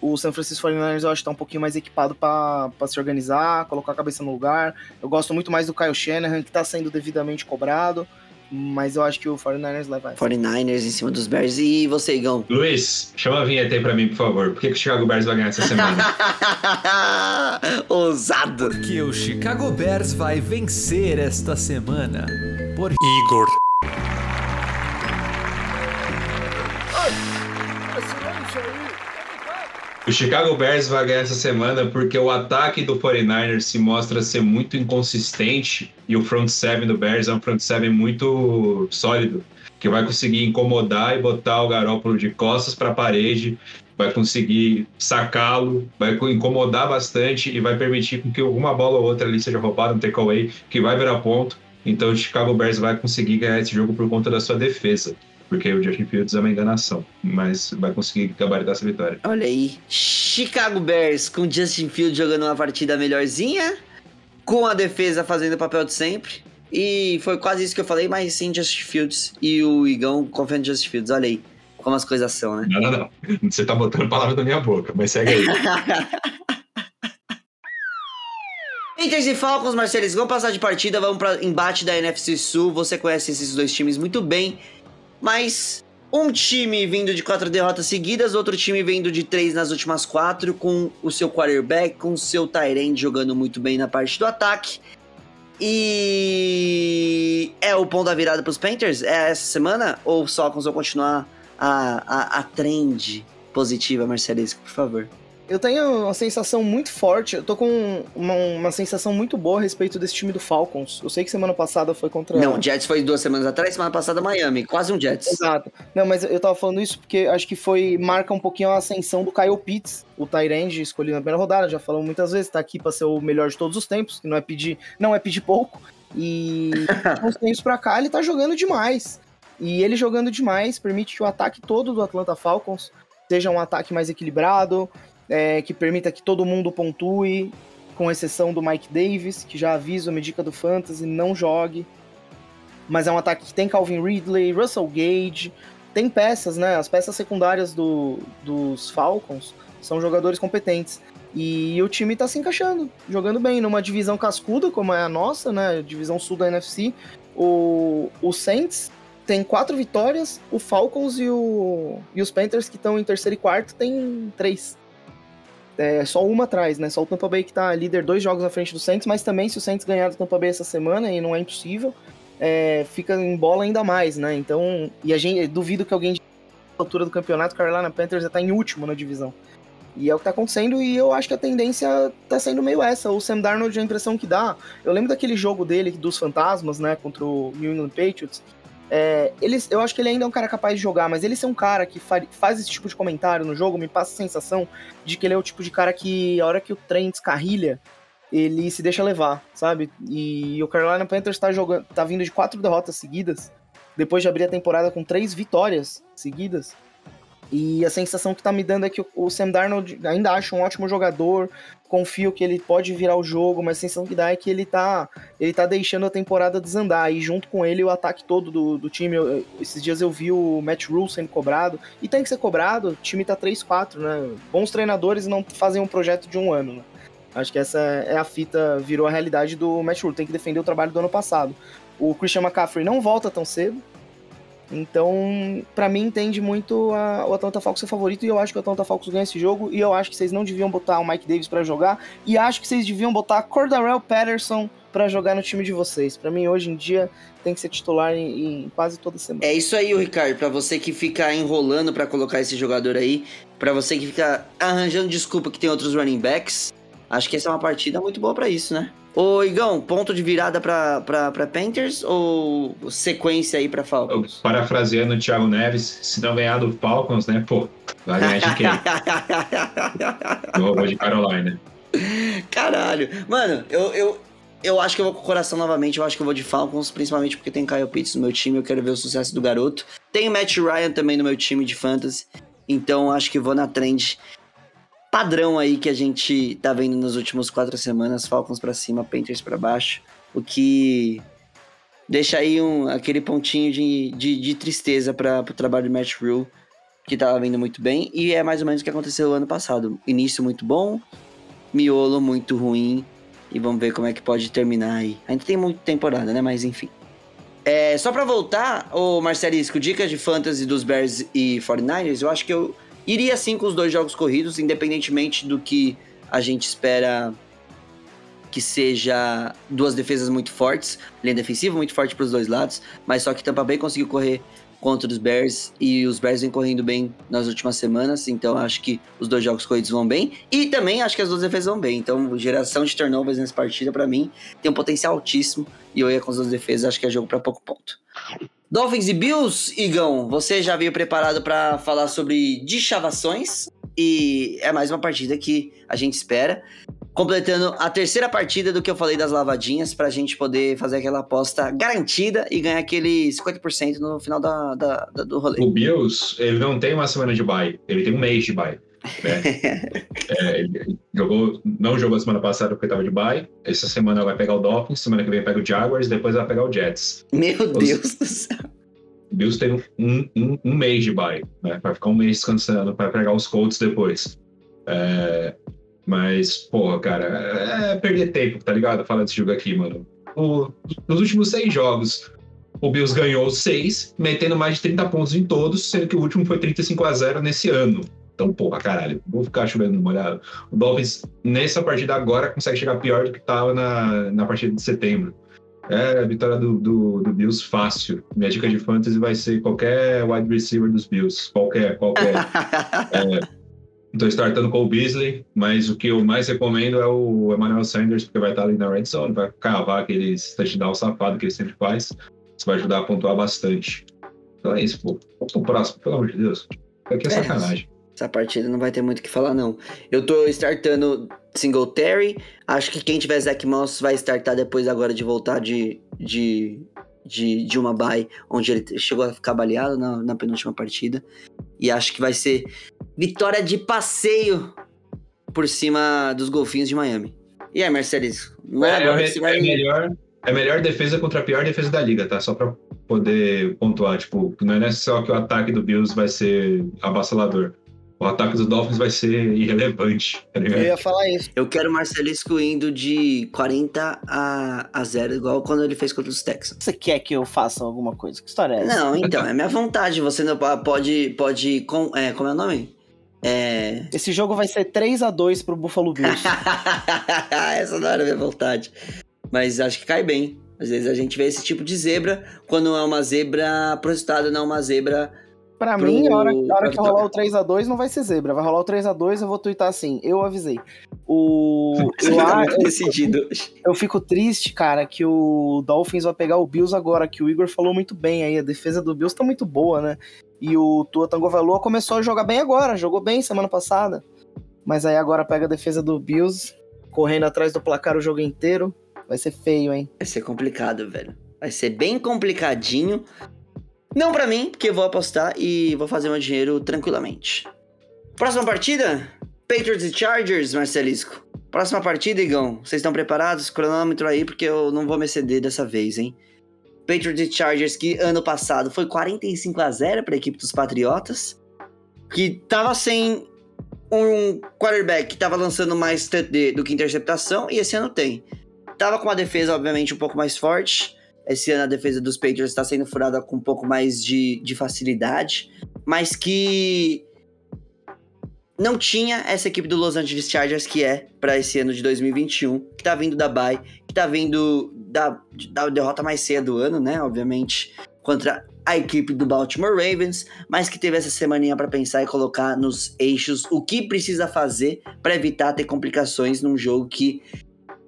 o San Francisco 49ers eu acho que tá um pouquinho mais equipado pra se organizar, colocar a cabeça no lugar. Eu gosto muito mais do Kyle Shanahan, que tá sendo devidamente cobrado. Mas eu acho que o 49ers leva essa. 49ers em cima dos Bears. E você, Igão? Luiz, chama a vinheta aí pra mim, por favor. Por que, que o Chicago Bears vai ganhar essa semana? Ousado. Que o Chicago Bears vai vencer esta semana. Por Igor. O Chicago Bears vai ganhar essa semana porque o ataque do 49ers se mostra ser muito inconsistente e o front seven do Bears é um front seven muito sólido, que vai conseguir incomodar e botar o Garópolo de costas para a parede, vai conseguir sacá-lo, vai incomodar bastante e vai permitir que alguma bola ou outra ali seja roubada, um takeaway, que vai virar ponto. Então o Chicago Bears vai conseguir ganhar esse jogo por conta da sua defesa. Porque o Justin Fields é uma enganação, mas vai conseguir gabaritar essa vitória. Olha aí. Chicago Bears com Justin Fields jogando uma partida melhorzinha. Com a defesa fazendo o papel de sempre. E foi quase isso que eu falei, mas sim Justin Fields. E o Igão confiando em Justin Fields. Olha aí como as coisas são, né? Não, não, não. Você tá botando palavras na minha boca, mas segue aí. Panthers e Falcons, Marcelis, vamos passar de partida, vamos para embate da NFC Sul. Você conhece esses dois times muito bem, mas um time vindo de quatro derrotas seguidas, outro time vindo de três nas últimas quatro, com o seu quarterback, com o seu Tyrande jogando muito bem na parte do ataque. E é o ponto da virada para os Panthers? É essa semana? Ou Falcons vão continuar a, a, a trend positiva, Marcelisco, por favor? Eu tenho uma sensação muito forte, eu tô com uma, uma sensação muito boa a respeito desse time do Falcons. Eu sei que semana passada foi contra. Não, o Jets foi duas semanas atrás, semana passada Miami, quase um Jets. Exato. Não, mas eu tava falando isso porque acho que foi. marca um pouquinho a ascensão do Kyle Pitts, o Tyrande escolhido na primeira rodada, já falamos muitas vezes, tá aqui pra ser o melhor de todos os tempos, que não é pedir, não é pedir pouco. E uns tempos pra cá ele tá jogando demais. E ele jogando demais permite que o ataque todo do Atlanta Falcons seja um ataque mais equilibrado, é, que permita que todo mundo pontue, com exceção do Mike Davis, que já avisa a dica do Fantasy, não jogue. Mas é um ataque que tem Calvin Ridley, Russell Gage, tem peças, né? As peças secundárias do, dos Falcons são jogadores competentes. E o time tá se encaixando, jogando bem numa divisão cascuda, como é a nossa, né? Divisão sul da NFC. O, o Saints tem quatro vitórias, o Falcons e, o, e os Panthers, que estão em terceiro e quarto, tem três. É só uma atrás, né? Só o Tampa Bay que tá líder dois jogos na frente do Saints, mas também se o Saints ganhar do Tampa Bay essa semana, e não é impossível, é, fica em bola ainda mais, né? Então, e a gente duvido que alguém de altura do campeonato, Carolina Panthers já tá em último na divisão. E é o que tá acontecendo, e eu acho que a tendência tá sendo meio essa. O Sam Darnold, a impressão que dá. Eu lembro daquele jogo dele, dos fantasmas, né, contra o New England Patriots. É, ele, eu acho que ele ainda é um cara capaz de jogar, mas ele ser um cara que fa faz esse tipo de comentário no jogo me passa a sensação de que ele é o tipo de cara que, a hora que o trem descarrilha, ele se deixa levar, sabe? E o Carolina Panthers tá, jogando, tá vindo de quatro derrotas seguidas, depois de abrir a temporada com três vitórias seguidas. E a sensação que tá me dando é que o Sam Darnold ainda acha um ótimo jogador, confio que ele pode virar o jogo, mas a sensação que dá é que ele tá, ele tá deixando a temporada desandar, e junto com ele o ataque todo do, do time. Eu, esses dias eu vi o Matt Rule sendo cobrado, e tem que ser cobrado, o time tá 3-4, né? Bons treinadores não fazem um projeto de um ano, né? Acho que essa é a fita, virou a realidade do Matt Rule, tem que defender o trabalho do ano passado. O Christian McCaffrey não volta tão cedo, Então, pra mim, entende muito a, o Atlanta Falcons ser favorito e eu acho que o Atlanta Falcons ganha esse jogo e eu acho que vocês não deviam botar o Mike Davis pra jogar e acho que vocês deviam botar Cordarrelle Patterson pra jogar no time de vocês. Pra mim, hoje em dia, tem que ser titular em, em quase toda semana. É isso aí, Ricardo, pra você que fica enrolando pra colocar esse jogador aí, pra você que fica arranjando desculpa que tem outros running backs, acho que essa é uma partida muito boa pra isso, né? Ô Igão, ponto de virada pra Panthers ou sequência aí pra Eu, Falcons? parafraseando o Thiago Neves, se não ganhar do Falcons, né, pô, vai ganhar de quem? Eu vou de Carolina. Caralho. Mano, eu, eu, eu acho que eu vou com o coração novamente. Eu acho que eu vou de Falcons, principalmente porque tem Kyle Pitts no meu time. Eu quero ver o sucesso do garoto. Tem Matt Ryan também no meu time de fantasy. Então acho que vou na trend padrão aí que a gente tá vendo nas últimas quatro semanas. Falcons pra cima, Panthers pra baixo. O que deixa aí um, aquele pontinho de, de, de tristeza para o trabalho do Matt Rule, que tava vindo muito bem. E é mais ou menos o que aconteceu ano passado. Início muito bom, miolo muito ruim. E vamos ver como é que pode terminar aí. Ainda tem muita temporada, né? Mas enfim. É, só pra voltar, ô Marcelisco, dicas de fantasy dos Bears e 49ers, eu acho que eu iria sim com os dois jogos corridos, independentemente do que a gente espera que seja duas defesas muito fortes, linha defensiva muito forte pros dois lados, mas só que Tampa Bay conseguiu correr contra os Bears e os Bears vêm correndo bem nas últimas semanas, então acho que os dois jogos corridos vão bem e também acho que as duas defesas vão bem. Então, geração de turnovers nessa partida pra mim tem um potencial altíssimo e eu ia com as duas defesas, acho que é jogo pra pouco ponto. Dolphins e Bills, Igão, você já veio preparado pra falar sobre deschavações e é mais uma partida que a gente espera. Completando a terceira partida do que eu falei das lavadinhas, pra gente poder fazer aquela aposta garantida e ganhar aquele 50% no final da, da- da- do rolê. O Bills, ele não tem uma semana de bye, ele tem um mês de bye. Né? É, ele jogou, não jogou semana passada porque estava de bye. Essa semana vai pegar o Dolphins, semana que vem pega o Jaguars, depois vai pegar o Jets. Meu Deus do céu. O Bills tem um, um, um mês de bye, né? Vai ficar um mês descansando para pegar os Colts depois. É, mas, porra, cara, é perder tempo, tá ligado? Falar desse jogo aqui, mano. O- nos últimos seis jogos, o Bills ganhou seis, metendo mais de 30 pontos em todos, sendo que o último foi 35 a 0 nesse ano. Então, porra, caralho, vou ficar chovendo molhado. O Dolphins, nessa partida agora, consegue chegar pior do que tava na, na partida de setembro. É a vitória do, do, do Bills fácil. Minha dica de fantasy vai ser qualquer wide receiver dos Bills. Qualquer, qualquer. Estou startando com o Beasley, mas o que eu mais recomendo é o Emmanuel Sanders, porque vai estar ali na red zone, vai cavar aqueles touchdown safado que ele sempre faz. Isso vai ajudar a pontuar bastante. Então é isso, pô. Vamos pro próximo, pelo amor de Deus. Aqui é É. sacanagem. Essa partida não vai ter muito o que falar, não. Eu tô startando Singletary. Acho que quem tiver Zach Moss vai startar depois agora de voltar de, de, de, de uma bye, onde ele chegou a ficar baleado na, na penúltima partida. E acho que vai ser vitória de passeio por cima dos golfinhos de Miami. E aí, Marcelis? Não é, É, é, você é vai... melhor, é melhor defesa contra a pior defesa da liga, tá? Só pra poder pontuar. Tipo, não é só que o ataque do Bills vai ser avassalador. O ataque dos Dolphins vai ser irrelevante, tá Eu ia falar isso. Eu quero o Marcelisco indo de 40 a, a 0, igual quando ele fez contra os Texans. Você quer que eu faça alguma coisa? Que história é essa? Não, então, é minha vontade. Você não pode. pode com, é, como é o nome? É. Esse jogo vai ser 3 a 2 pro Buffalo Bills. Essa não era a minha vontade. Mas acho que cai bem. Às vezes a gente vê esse tipo de zebra quando é uma zebra projetada, não uma zebra. Pra Pro- mim, a hora, a hora que rolar o 3x2 não vai ser zebra. Vai rolar o 3x2, eu vou twittar assim. Eu avisei. O. Eu, tá muito decidido hoje. eu fico triste, cara, que o Dolphins vai pegar o Bills agora, que o Igor falou muito bem aí. A defesa do Bills tá muito boa, né? E o Tua Tagovailoa começou a jogar bem agora, jogou bem semana passada. Mas aí agora pega a defesa do Bills, correndo atrás do placar o jogo inteiro. Vai ser feio, hein? Vai ser complicado, velho. Vai ser bem complicadinho. Não pra mim, porque vou apostar e vou fazer meu dinheiro tranquilamente. Próxima partida? Patriots e Chargers, Marcelisco. Próxima partida, Igão. Vocês estão preparados? Cronômetro aí, porque eu não vou me exceder dessa vez, hein? Patriots e Chargers, que ano passado foi 45 a 0 para a equipe dos Patriotas, que tava sem um quarterback que tava lançando mais TD do que interceptação, e esse ano tem. Tava com uma defesa, obviamente, um pouco mais forte, esse ano a defesa dos Patriots está sendo furada com um pouco mais de, de facilidade, mas que não tinha essa equipe do Los Angeles Chargers que é para esse ano de 2021, que tá vindo da bye, que tá vindo da, da derrota mais cedo do ano, né? Obviamente, contra a equipe do Baltimore Ravens, mas que teve essa semaninha para pensar e colocar nos eixos o que precisa fazer para evitar ter complicações num jogo que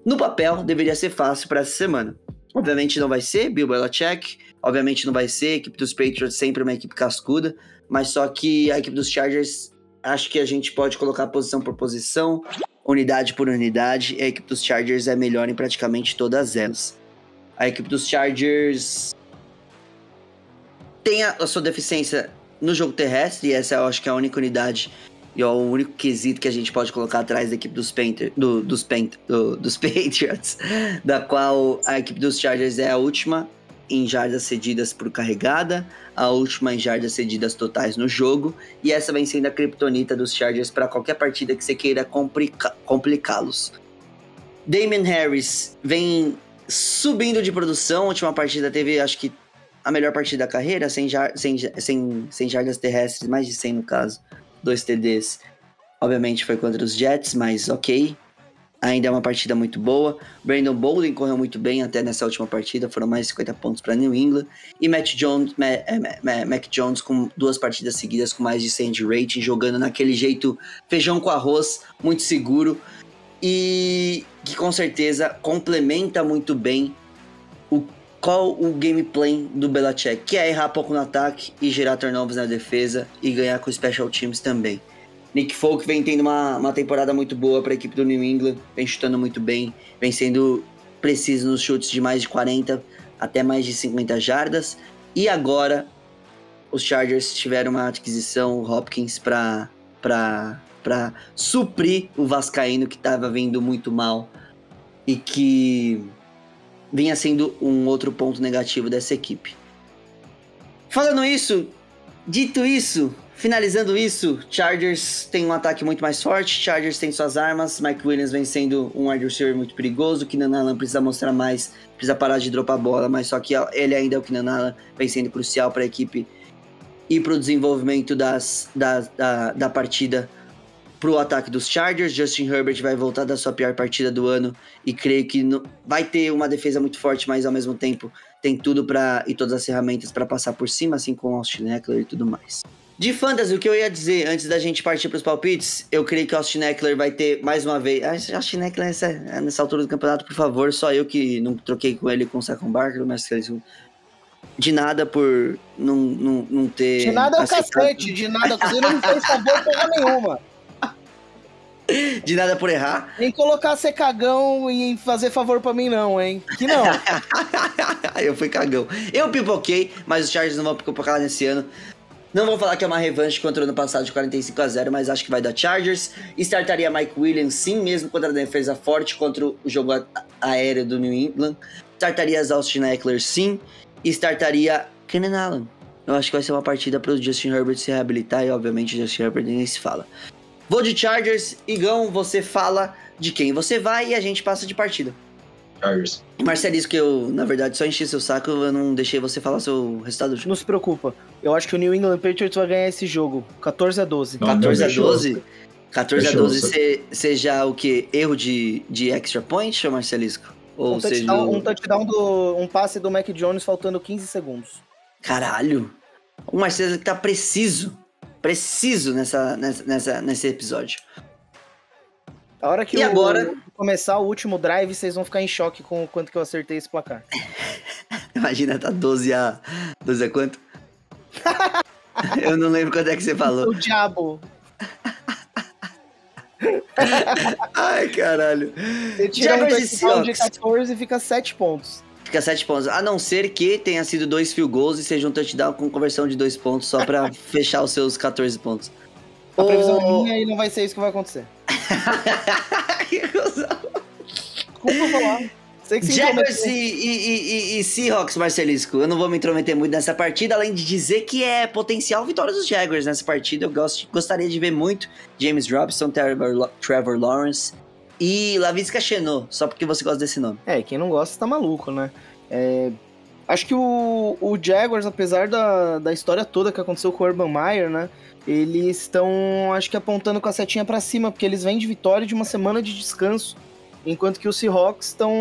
no papel deveria ser fácil para essa semana. Obviamente não vai ser Bill Belichick, obviamente não vai ser a equipe dos Patriots sempre uma equipe cascuda, mas só que a equipe dos Chargers acho que a gente pode colocar posição por posição, unidade por unidade, e a equipe dos Chargers é melhor em praticamente todas elas. A equipe dos Chargers tem a, a sua deficiência no jogo terrestre, e essa eu acho que é a única unidade e é o único quesito que a gente pode colocar atrás da equipe dos, Painter, do, dos, Paint, do, dos Patriots, da qual a equipe dos Chargers é a última em jardas cedidas por carregada, a última em jardas cedidas totais no jogo, e essa vem sendo a criptonita dos Chargers para qualquer partida que você queira complica complicá-los. Damon Harris vem subindo de produção, a última partida teve, acho que, a melhor partida da carreira, sem, jar sem, sem, sem jardas terrestres, mais de 100 no caso, dois TDs. Obviamente foi contra os Jets, mas ok. Ainda é uma partida muito boa. Brandon Bolden correu muito bem até nessa última partida, foram mais de 50 pontos para New England. E Matt Jones, Mac, Jones com duas partidas seguidas com mais de 100 de rating, jogando naquele jeito feijão com arroz, muito seguro. E que com certeza complementa muito bem qual o gameplay do Belichick, que é errar pouco no ataque e gerar turnovers na defesa e ganhar com special teams também. Nick Folk vem tendo uma, uma temporada muito boa para a equipe do New England, vem chutando muito bem, vem sendo preciso nos chutes de mais de 40 até mais de 50 jardas. E agora os Chargers tiveram uma aquisição Hopkins para para suprir o Vascaíno que estava vindo muito mal e que vinha sendo um outro ponto negativo dessa equipe. Falando isso, dito isso, Finalizando isso, Chargers tem um ataque muito mais forte, Chargers tem suas armas, Mike Williams vem sendo um wide receiver muito perigoso, Keenan Allen precisa mostrar mais, precisa parar de dropar a bola, mas só que ele ainda é o Keenan Allen, vem sendo crucial para a equipe e para o desenvolvimento das, da, da, da partida para o ataque dos Chargers. Justin Herbert vai voltar da sua pior partida do ano e creio que vai ter uma defesa muito forte, mas ao mesmo tempo tem tudo para e todas as ferramentas para passar por cima, assim como Austin Eckler e tudo mais. De fantasy, o que eu ia dizer antes da gente partir para os palpites, eu creio que Austin Eckler vai ter mais uma vez. Ah, Austin Eckler nessa, nessa altura do campeonato, por favor, só eu que não troquei com ele com o Saquon Barkley, mas de nada por não, não, não ter. De nada é o cacete, de nada. Você não fez favor porra nenhuma. De nada por errar. Em colocar ser cagão e em fazer favor pra mim, não, hein? Que não. eu fui cagão. Eu pipoquei, mas os Chargers não vão pipocar nesse ano. Não vou falar que é uma revanche contra o ano passado de 45 a 0, mas acho que vai dar Chargers. Startaria Mike Williams, sim, mesmo contra a defesa forte contra o jogo aéreo do New England. Startaria Austin Eckler, sim. E startaria Kenan Allen. Eu acho que vai ser uma partida para o Justin Herbert se reabilitar e, obviamente, Justin Herbert nem se fala. Vou de Chargers. Igão, você fala de quem você vai e a gente passa de partida. Chargers. Marcelisco, que eu, na verdade, só enchi seu saco, eu não deixei você falar seu resultado. Não se preocupa. Eu acho que o New England Patriots vai ganhar esse jogo. 14 a 12. Não, 14 a 12? 14 a 12 seja o que? Erro de, de extra point, ou Marcelisco? Ou um seja. Touchdown, um touchdown do. Um passe do Mac Jones faltando 15 segundos. Caralho! O Marcelo tá preciso. Preciso nessa, nessa, nessa, nesse episódio. A hora que e o, agora... começar o último drive, vocês vão ficar em choque com o quanto que eu acertei esse placar. Imagina, tá 12 a. 12 a quanto? eu não lembro quanto é que você falou. O diabo. Ai, caralho. Você tira um touchdown de 14 e fica 7 pontos. Fica 7 pontos. A não ser que tenha sido dois field goals e seja um touchdown com conversão de 2 pontos só pra fechar os seus 14 pontos. A previsão oh... minha e não vai ser isso que vai acontecer. Desculpa falar. Jaguars e, e, e, e, Seahawks, Marcelisco. Eu não vou me intrometer muito nessa partida, além de dizer que é potencial vitória dos Jaguars nessa partida. Eu gost, gostaria de ver muito James Robinson, Trevor, Trevor Lawrence e Lavisca Chenot, só porque você gosta desse nome. É, quem não gosta tá maluco, né? É, Acho que o, o Jaguars, apesar da, da história toda que aconteceu com o Urban Meyer, né? Eles estão, acho que apontando com a setinha pra cima, porque eles vêm de vitória de uma semana de descanso. Enquanto que os Seahawks estão.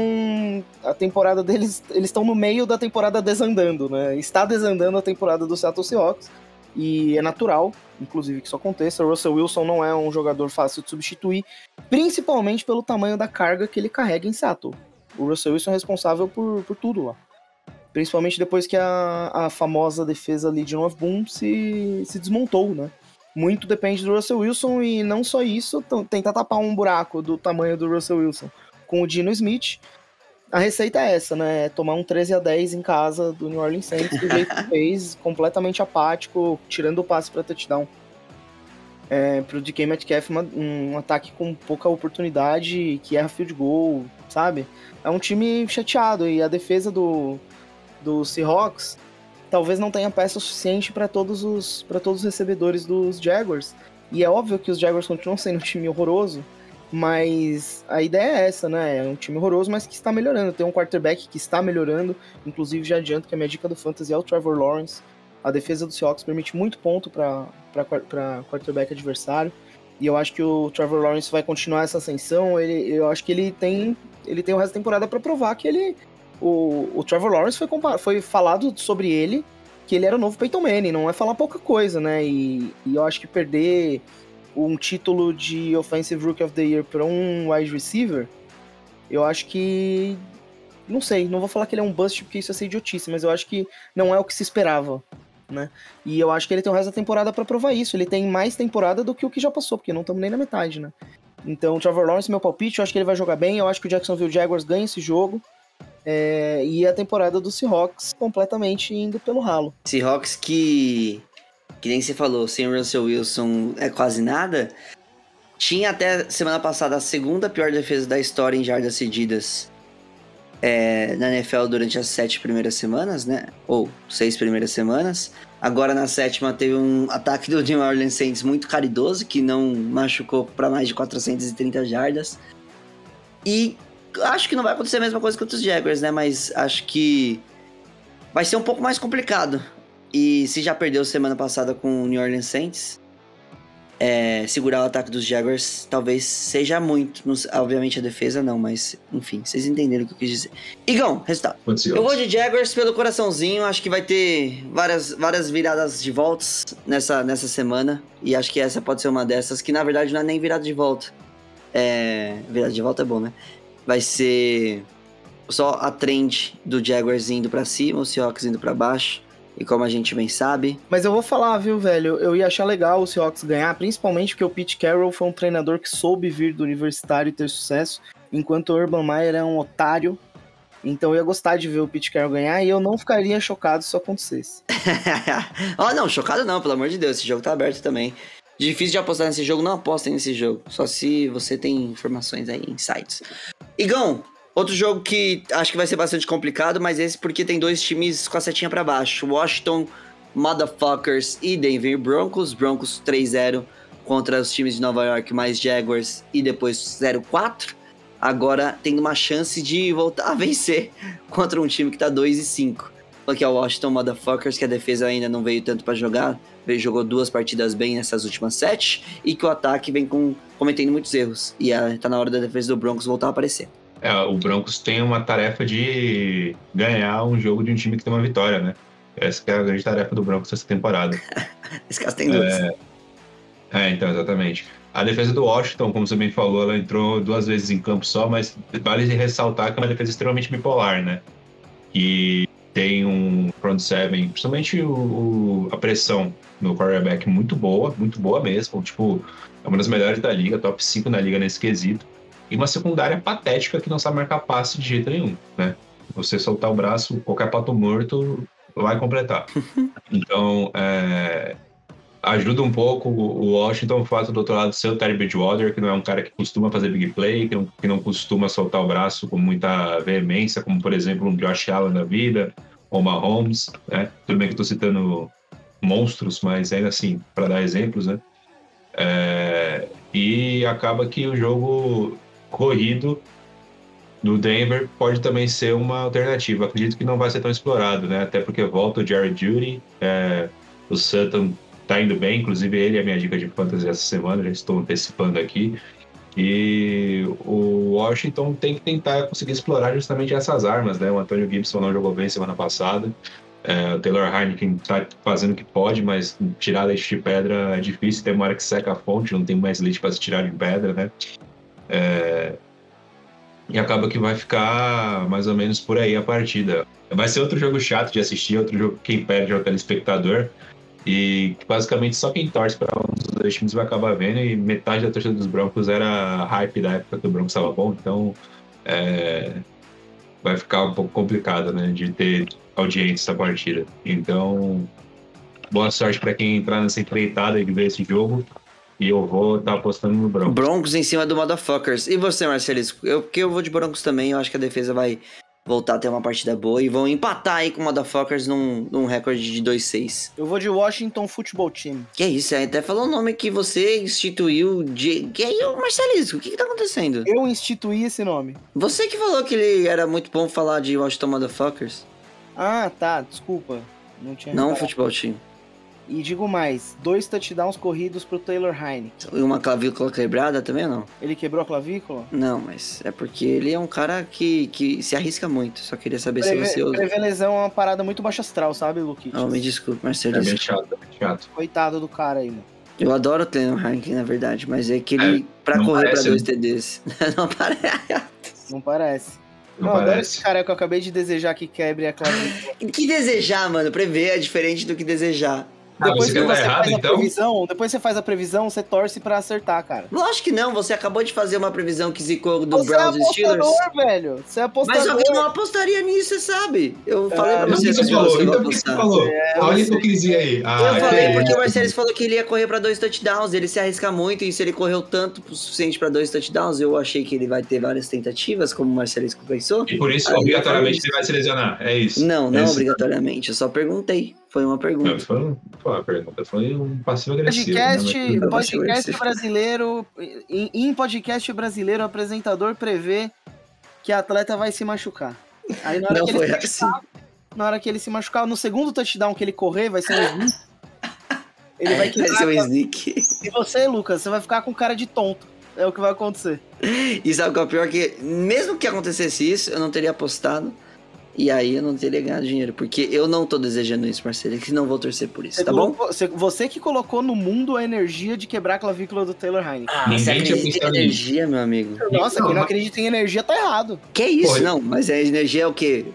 A temporada deles. Eles estão no meio da temporada desandando, né? Está desandando a temporada do Seattle Seahawks. E é natural, inclusive, que isso aconteça. O Russell Wilson não é um jogador fácil de substituir, principalmente pelo tamanho da carga que ele carrega em Seattle. O Russell Wilson é responsável por, por tudo lá. Principalmente depois que a, a famosa defesa Legion of Boom se, se desmontou, né? Muito depende do Russell Wilson e não só isso, tentar tapar um buraco do tamanho do Russell Wilson com o Dino Smith. A receita é essa, né? É tomar um 13 a 10 em casa do New Orleans Saints, do jeito que fez, completamente apático, tirando o passe para touchdown. É, pro DK Metcalf, uma- um ataque com pouca oportunidade, que erra field goal, sabe? É um time chateado e a defesa do, do Seahawks talvez não tenha peça suficiente para todos os para todos os recebedores dos Jaguars. E é óbvio que os Jaguars continuam sendo um time horroroso, mas a ideia é essa, né? É um time horroroso, mas que está melhorando. Tem um quarterback que está melhorando. Inclusive, já adianto que a minha dica do Fantasy é o Trevor Lawrence. A defesa do Seahawks permite muito ponto para quarterback adversário. E eu acho que o Trevor Lawrence vai continuar essa ascensão. Ele, eu acho que ele tem, ele tem o resto da temporada para provar que ele. O, o Trevor Lawrence foi, foi falado sobre ele que ele era o novo Peyton Manning, não é falar pouca coisa, né? E, e eu acho que perder um título de Offensive Rookie of the Year para um wide receiver, eu acho que. Não sei, não vou falar que ele é um bust porque isso é ser idiotice, mas eu acho que não é o que se esperava, né? E eu acho que ele tem o resto da temporada para provar isso. Ele tem mais temporada do que o que já passou, porque não estamos nem na metade, né? Então, Trevor Lawrence, meu palpite, eu acho que ele vai jogar bem. Eu acho que o Jacksonville Jaguars ganha esse jogo. É, e a temporada do Seahawks completamente indo pelo ralo. Seahawks que, que nem você falou, sem Russell Wilson é quase nada. Tinha até semana passada a segunda pior defesa da história em jardas cedidas é, na NFL durante as sete primeiras semanas, né? Ou seis primeiras semanas. Agora na sétima teve um ataque do New Orleans Saints muito caridoso, que não machucou para mais de 430 jardas. E acho que não vai acontecer a mesma coisa que os Jaguars, né? Mas acho que vai ser um pouco mais complicado. E se já perdeu semana passada com o New Orleans Saints, é, segurar o ataque dos Jaguars talvez seja muito. Não obviamente a defesa não, mas enfim, vocês entenderam o que eu quis dizer. Igão, resultado. Eu vou de Jaguars pelo coraçãozinho. Acho que vai ter várias, várias viradas de voltas nessa, nessa semana. E acho que essa pode ser uma dessas, que na verdade não é nem virada de volta. É. Virada de volta é bom, né? Vai ser só a trend do Jaguars indo pra cima, o Seahawks indo pra baixo. E como a gente bem sabe, Mas eu vou falar, viu, velho? Eu ia achar legal o Seahawks ganhar, principalmente porque o Pete Carroll foi um treinador que soube vir do universitário e ter sucesso, enquanto o Urban Meyer é um otário. Então eu ia gostar de ver o Pete Carroll ganhar e eu não ficaria chocado se isso acontecesse. oh, não, chocado não, pelo amor de Deus. Esse jogo tá aberto também. Difícil de apostar nesse jogo, não apostem nesse jogo. Só se você tem informações aí, insights. Igão, outro jogo que acho que vai ser bastante complicado, mas esse porque tem dois times com a setinha pra baixo. Washington Motherfuckers e Denver Broncos. Broncos 3-0 contra os times de Nova York, mais Jaguars e depois 0-4. Agora tendo uma chance de voltar a vencer contra um time que tá 2 e 5 que é o Washington Motherfuckers, que a defesa ainda não veio tanto pra jogar, veio, jogou duas partidas bem nessas últimas sete, e que o ataque vem com, cometendo muitos erros. E ah, tá na hora da defesa do Broncos voltar a aparecer. É, o Broncos tem uma tarefa de ganhar um jogo de um time que tem uma vitória, né? Essa que é a grande tarefa do Broncos essa temporada. Esse caso tem duas. É, então, exatamente. A defesa do Washington, como você bem falou, ela entrou duas vezes em campo só, mas vale ressaltar que é uma defesa extremamente bipolar, né? E tem um front seven, principalmente o, o- a pressão no quarterback muito boa, muito boa mesmo. Tipo, é uma das melhores da liga, top 5 na liga nesse quesito. E uma secundária patética que não sabe marcar passe de jeito nenhum, né? Você soltar o braço, qualquer pato morto vai completar. Então, é, ajuda um pouco o Washington o fato do outro lado ser o Terry Bridgewater, que não é um cara que costuma fazer big play, que não, que não costuma soltar o braço com muita veemência, como por exemplo um Josh Allen da vida, ou uma Holmes, né? Tudo bem que eu tô citando monstros, mas ainda assim, para dar exemplos, né? É, e acaba que o jogo corrido do Denver pode também ser uma alternativa. Acredito que não vai ser tão explorado, né? Até porque volta o Jared Judy, é, o Sutton tá indo bem, inclusive ele é a minha dica de fantasy essa semana, já estou antecipando aqui. E o Washington tem que tentar conseguir explorar justamente essas armas, né? O Antônio Gibson não jogou bem semana passada. É, o Taylor Heineken tá fazendo o que pode, mas tirar leite de pedra é difícil. Tem hora que seca a fonte, não tem mais leite para se tirar de pedra, né? É, e acaba que vai ficar mais ou menos por aí a partida. Vai ser outro jogo chato de assistir, outro jogo que quem perde é o telespectador. E basicamente só quem torce para um dos dois times vai acabar vendo. E metade da torcida dos Broncos era hype da época que o Broncos estava bom. Então é, vai ficar um pouco complicado né, de ter audiência essa partida. Então, boa sorte para quem entrar nessa empreitada e ver esse jogo. E eu vou estar tá apostando no Broncos. Broncos em cima do Motherfuckers. E você, Marcelisco? Eu, porque eu vou de Broncos também. Eu acho que a defesa vai voltar a ter uma partida boa e vão empatar aí com o Motherfuckers num, num recorde de 2-6. Eu vou de Washington Football Team. Que isso, até falou o nome que você instituiu de. Que aí, o Marcelisco, o que, que tá acontecendo? Eu instituí esse nome. Você que falou que ele era muito bom falar de Washington Motherfuckers. Ah, tá, desculpa. Não tinha. Não reparado. futebol time. E digo mais, dois touchdowns corridos pro Taylor Heineken. E uma clavícula quebrada também ou não? Ele quebrou a clavícula? Não, mas é porque ele é um cara que, que se arrisca muito. Só queria saber Preve, se você usa. prever lesão é uma parada muito baixa astral, sabe, Luke? Oh, me desculpe, É Marcelo. bem chato, é bem chato. Coitado do cara aí, mano. Eu adoro o Taylor Heineken, na verdade, mas é que ele, É, pra correr parece, pra dois? TDs, não parece. Não parece. Não Não, adoro esse cara que eu acabei de desejar que quebre a clavícula. Que desejar, mano, prever é diferente do que desejar. Ah, depois você que quer você tá errado, faz a então? previsão, depois você faz a previsão, você torce pra acertar, cara. Lógico que não, você acabou de fazer uma previsão que zicou do você é Browns e Steelers. apostador, velho. Você é Mas apostador. alguém não apostaria nisso, você sabe. Eu falei pra não, você Então, que falou, então por que você apostar. falou? É, Olha a hipocrisia aí. Ah, Eu falei isso. porque o Marcelo falou que ele ia correr pra dois touchdowns, ele se arrisca muito e se ele correu tanto o suficiente pra dois touchdowns, eu achei que ele vai ter várias tentativas, como o Marcelo pensou. E por isso, Aí obrigatoriamente, falei ele vai se lesionar. É isso. Não, não Esse- obrigatoriamente, eu só perguntei. Foi uma Não, pergunta. foi, um- foi uma pergunta, foi um passivo agressivo. Podcast, né? Mas- Mas- podcast brasileiro. Em, em podcast brasileiro, o apresentador prevê que a atleta vai se machucar. Aí na hora, Não que ele foi se assim. machucar, na hora que ele se machucar, no segundo touchdown que ele correr, vai ser um sneak. Ele vai Vai ser um sneak. E você, Lucas, você vai ficar com cara de tonto. É o que vai acontecer. E sabe o que é o pior? Que mesmo que acontecesse isso, eu não teria apostado. E aí eu não teria ganhado dinheiro. Porque eu não tô desejando isso, Marcelo. Que não vou torcer por isso, Você, tá bom? você, você que colocou no mundo a energia de quebrar a clavícula do Taylor Heineken. Ah, Ninguém você acredita em energia, meu amigo? Nossa, Não, quem não mas- acredita em energia tá errado. Que isso? Pô, Não, mas a energia é o quê?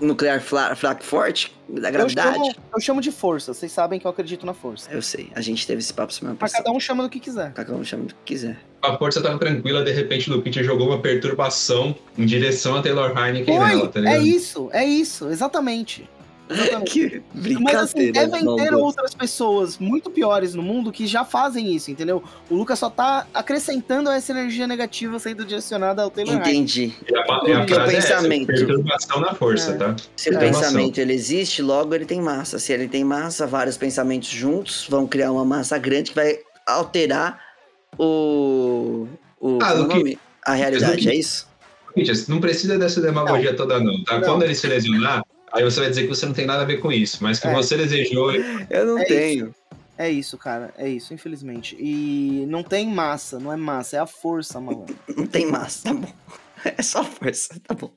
Nuclear fraco forte? Da Eu gravidade? chamo, eu chamo de força. Vocês sabem que eu acredito na força. Eu sei, a gente teve esse papo semana passada. cada um chama do que quiser. Cada um chama do que quiser. A força tava tranquila, de repente o Lupita jogou uma perturbação em direção a Taylor Heineken Foi, nela, tá é ligado? isso, é isso, exatamente. Exatamente. Que Mas assim, devem ter maldosa. outras pessoas muito piores no mundo que já fazem isso, entendeu? O Lucas só tá acrescentando essa energia negativa sendo direcionada ao Taylor. Entendi. E a, e a Porque o é pensamento- perturbação na força, É. tá? Se o É. pensamento ele existe, logo ele tem massa. Se ele tem massa, vários pensamentos juntos vão criar uma massa grande que vai alterar o. o Ah, é o nome? A realidade, é isso? Não precisa dessa demagogia toda não, tá? Não. Quando ele se lesionar, aí você vai dizer que você não tem nada a ver com isso, mas que É. você desejou... Eu não É tenho. É isso, cara, é isso, infelizmente. E não tem massa, não é massa, é a força, malandro. Não tem massa, tá bom. É só força, tá bom.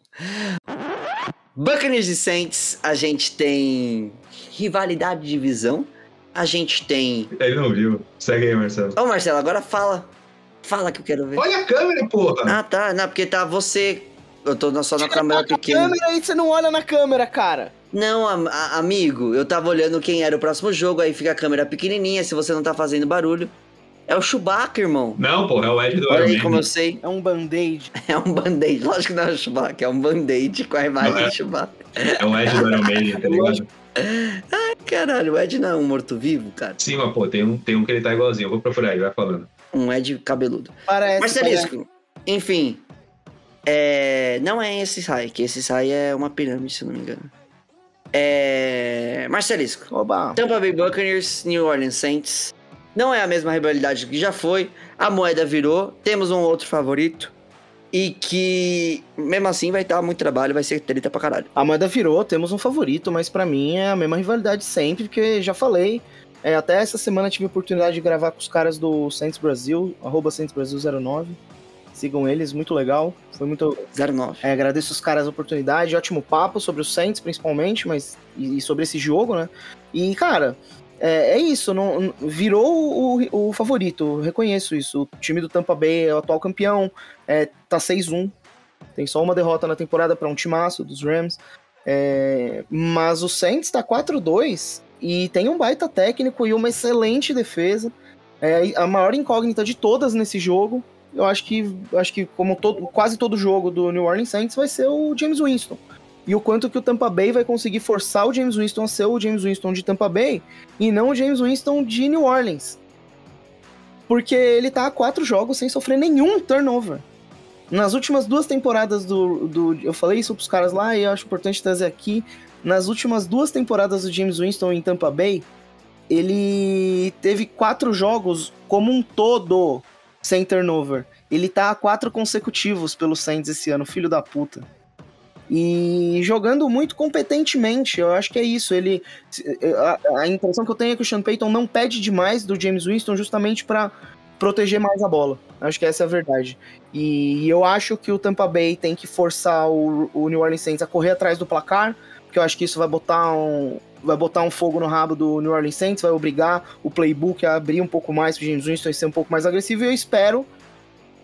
Buccaneers e Saints, a gente tem rivalidade de divisão. A gente tem. Ele não viu. Segue aí, Marcelo. Ô Marcelo, agora fala. Fala que eu quero ver. Olha a câmera, porra! Ah, tá. Não, porque tá você. Eu tô na- só na câmera a pequena. câmera e você não olha na câmera, cara. Não, am- a- amigo, eu tava olhando quem era o próximo jogo, aí fica a câmera pequenininha, se você não tá fazendo barulho. É o Chewbacca, irmão. Não, porra, é o Ed do Olha Iron aí Man. como eu sei. É um band-aid. É um band-aid. Lógico que não é o Chewbacca, é um band-aid com a imagem Não é. do Chewbacca. É o Ed do Iron Man, tá ligado? Caralho, o Ed não é um morto-vivo, cara. Sim, mas pô, tem um, tem um que ele tá igualzinho. Eu vou procurar aí, vai falando. Um Ed cabeludo. Parece. parece. Marcelisco, enfim. É... Não é esse Sai, que esse Sai é uma pirâmide, se não me engano. É... Marcelisco. Oba. Tampa Bay Buccaneers, New Orleans Saints. Não é a mesma rivalidade que já foi. A moeda virou. Temos um outro favorito. e que mesmo assim vai dar muito trabalho, vai ser treta pra caralho. A moeda virou, temos um favorito, mas pra mim é a mesma rivalidade sempre, porque já falei. é, até essa semana tive a oportunidade de gravar com os caras do Saints Brasil, arroba Saints Brasil 09. Sigam eles, muito legal. Foi muito. 09. É, agradeço os caras a oportunidade, ótimo papo sobre o Saints, principalmente, mas e, e sobre esse jogo, né? E, cara, é, é isso, não, virou o, o favorito, reconheço isso. O time do Tampa Bay é o atual campeão, é, tá 6-1, tem só uma derrota na temporada para um timaço dos Rams. É, mas o Saints tá 4-2 e tem um baita técnico e uma excelente defesa. É a maior incógnita de todas nesse jogo. Eu acho que, acho que como todo, quase todo jogo do New Orleans Saints vai ser o James Winston. E o quanto que o Tampa Bay vai conseguir forçar o James Winston a ser o James Winston de Tampa Bay e não o James Winston de New Orleans. Porque ele tá há quatro jogos sem sofrer nenhum turnover. Nas últimas duas temporadas do, do. Eu falei isso pros caras lá e eu acho importante trazer aqui. Nas últimas duas temporadas do James Winston em Tampa Bay, ele teve quatro jogos como um todo sem turnover. Ele tá a quatro consecutivos pelo Saints esse ano, filho da puta. E jogando muito competentemente, eu acho que é isso. Ele, a, a impressão que eu tenho é que o Sean Payton não pede demais do James Winston justamente para proteger mais a bola. Acho que essa é a verdade. E eu acho que o Tampa Bay tem que forçar o, o New Orleans Saints a correr atrás do placar, porque eu acho que isso vai botar um, vai botar um fogo no rabo do New Orleans Saints, vai obrigar o playbook a abrir um pouco mais para James Winston ser um pouco mais agressivo. E eu espero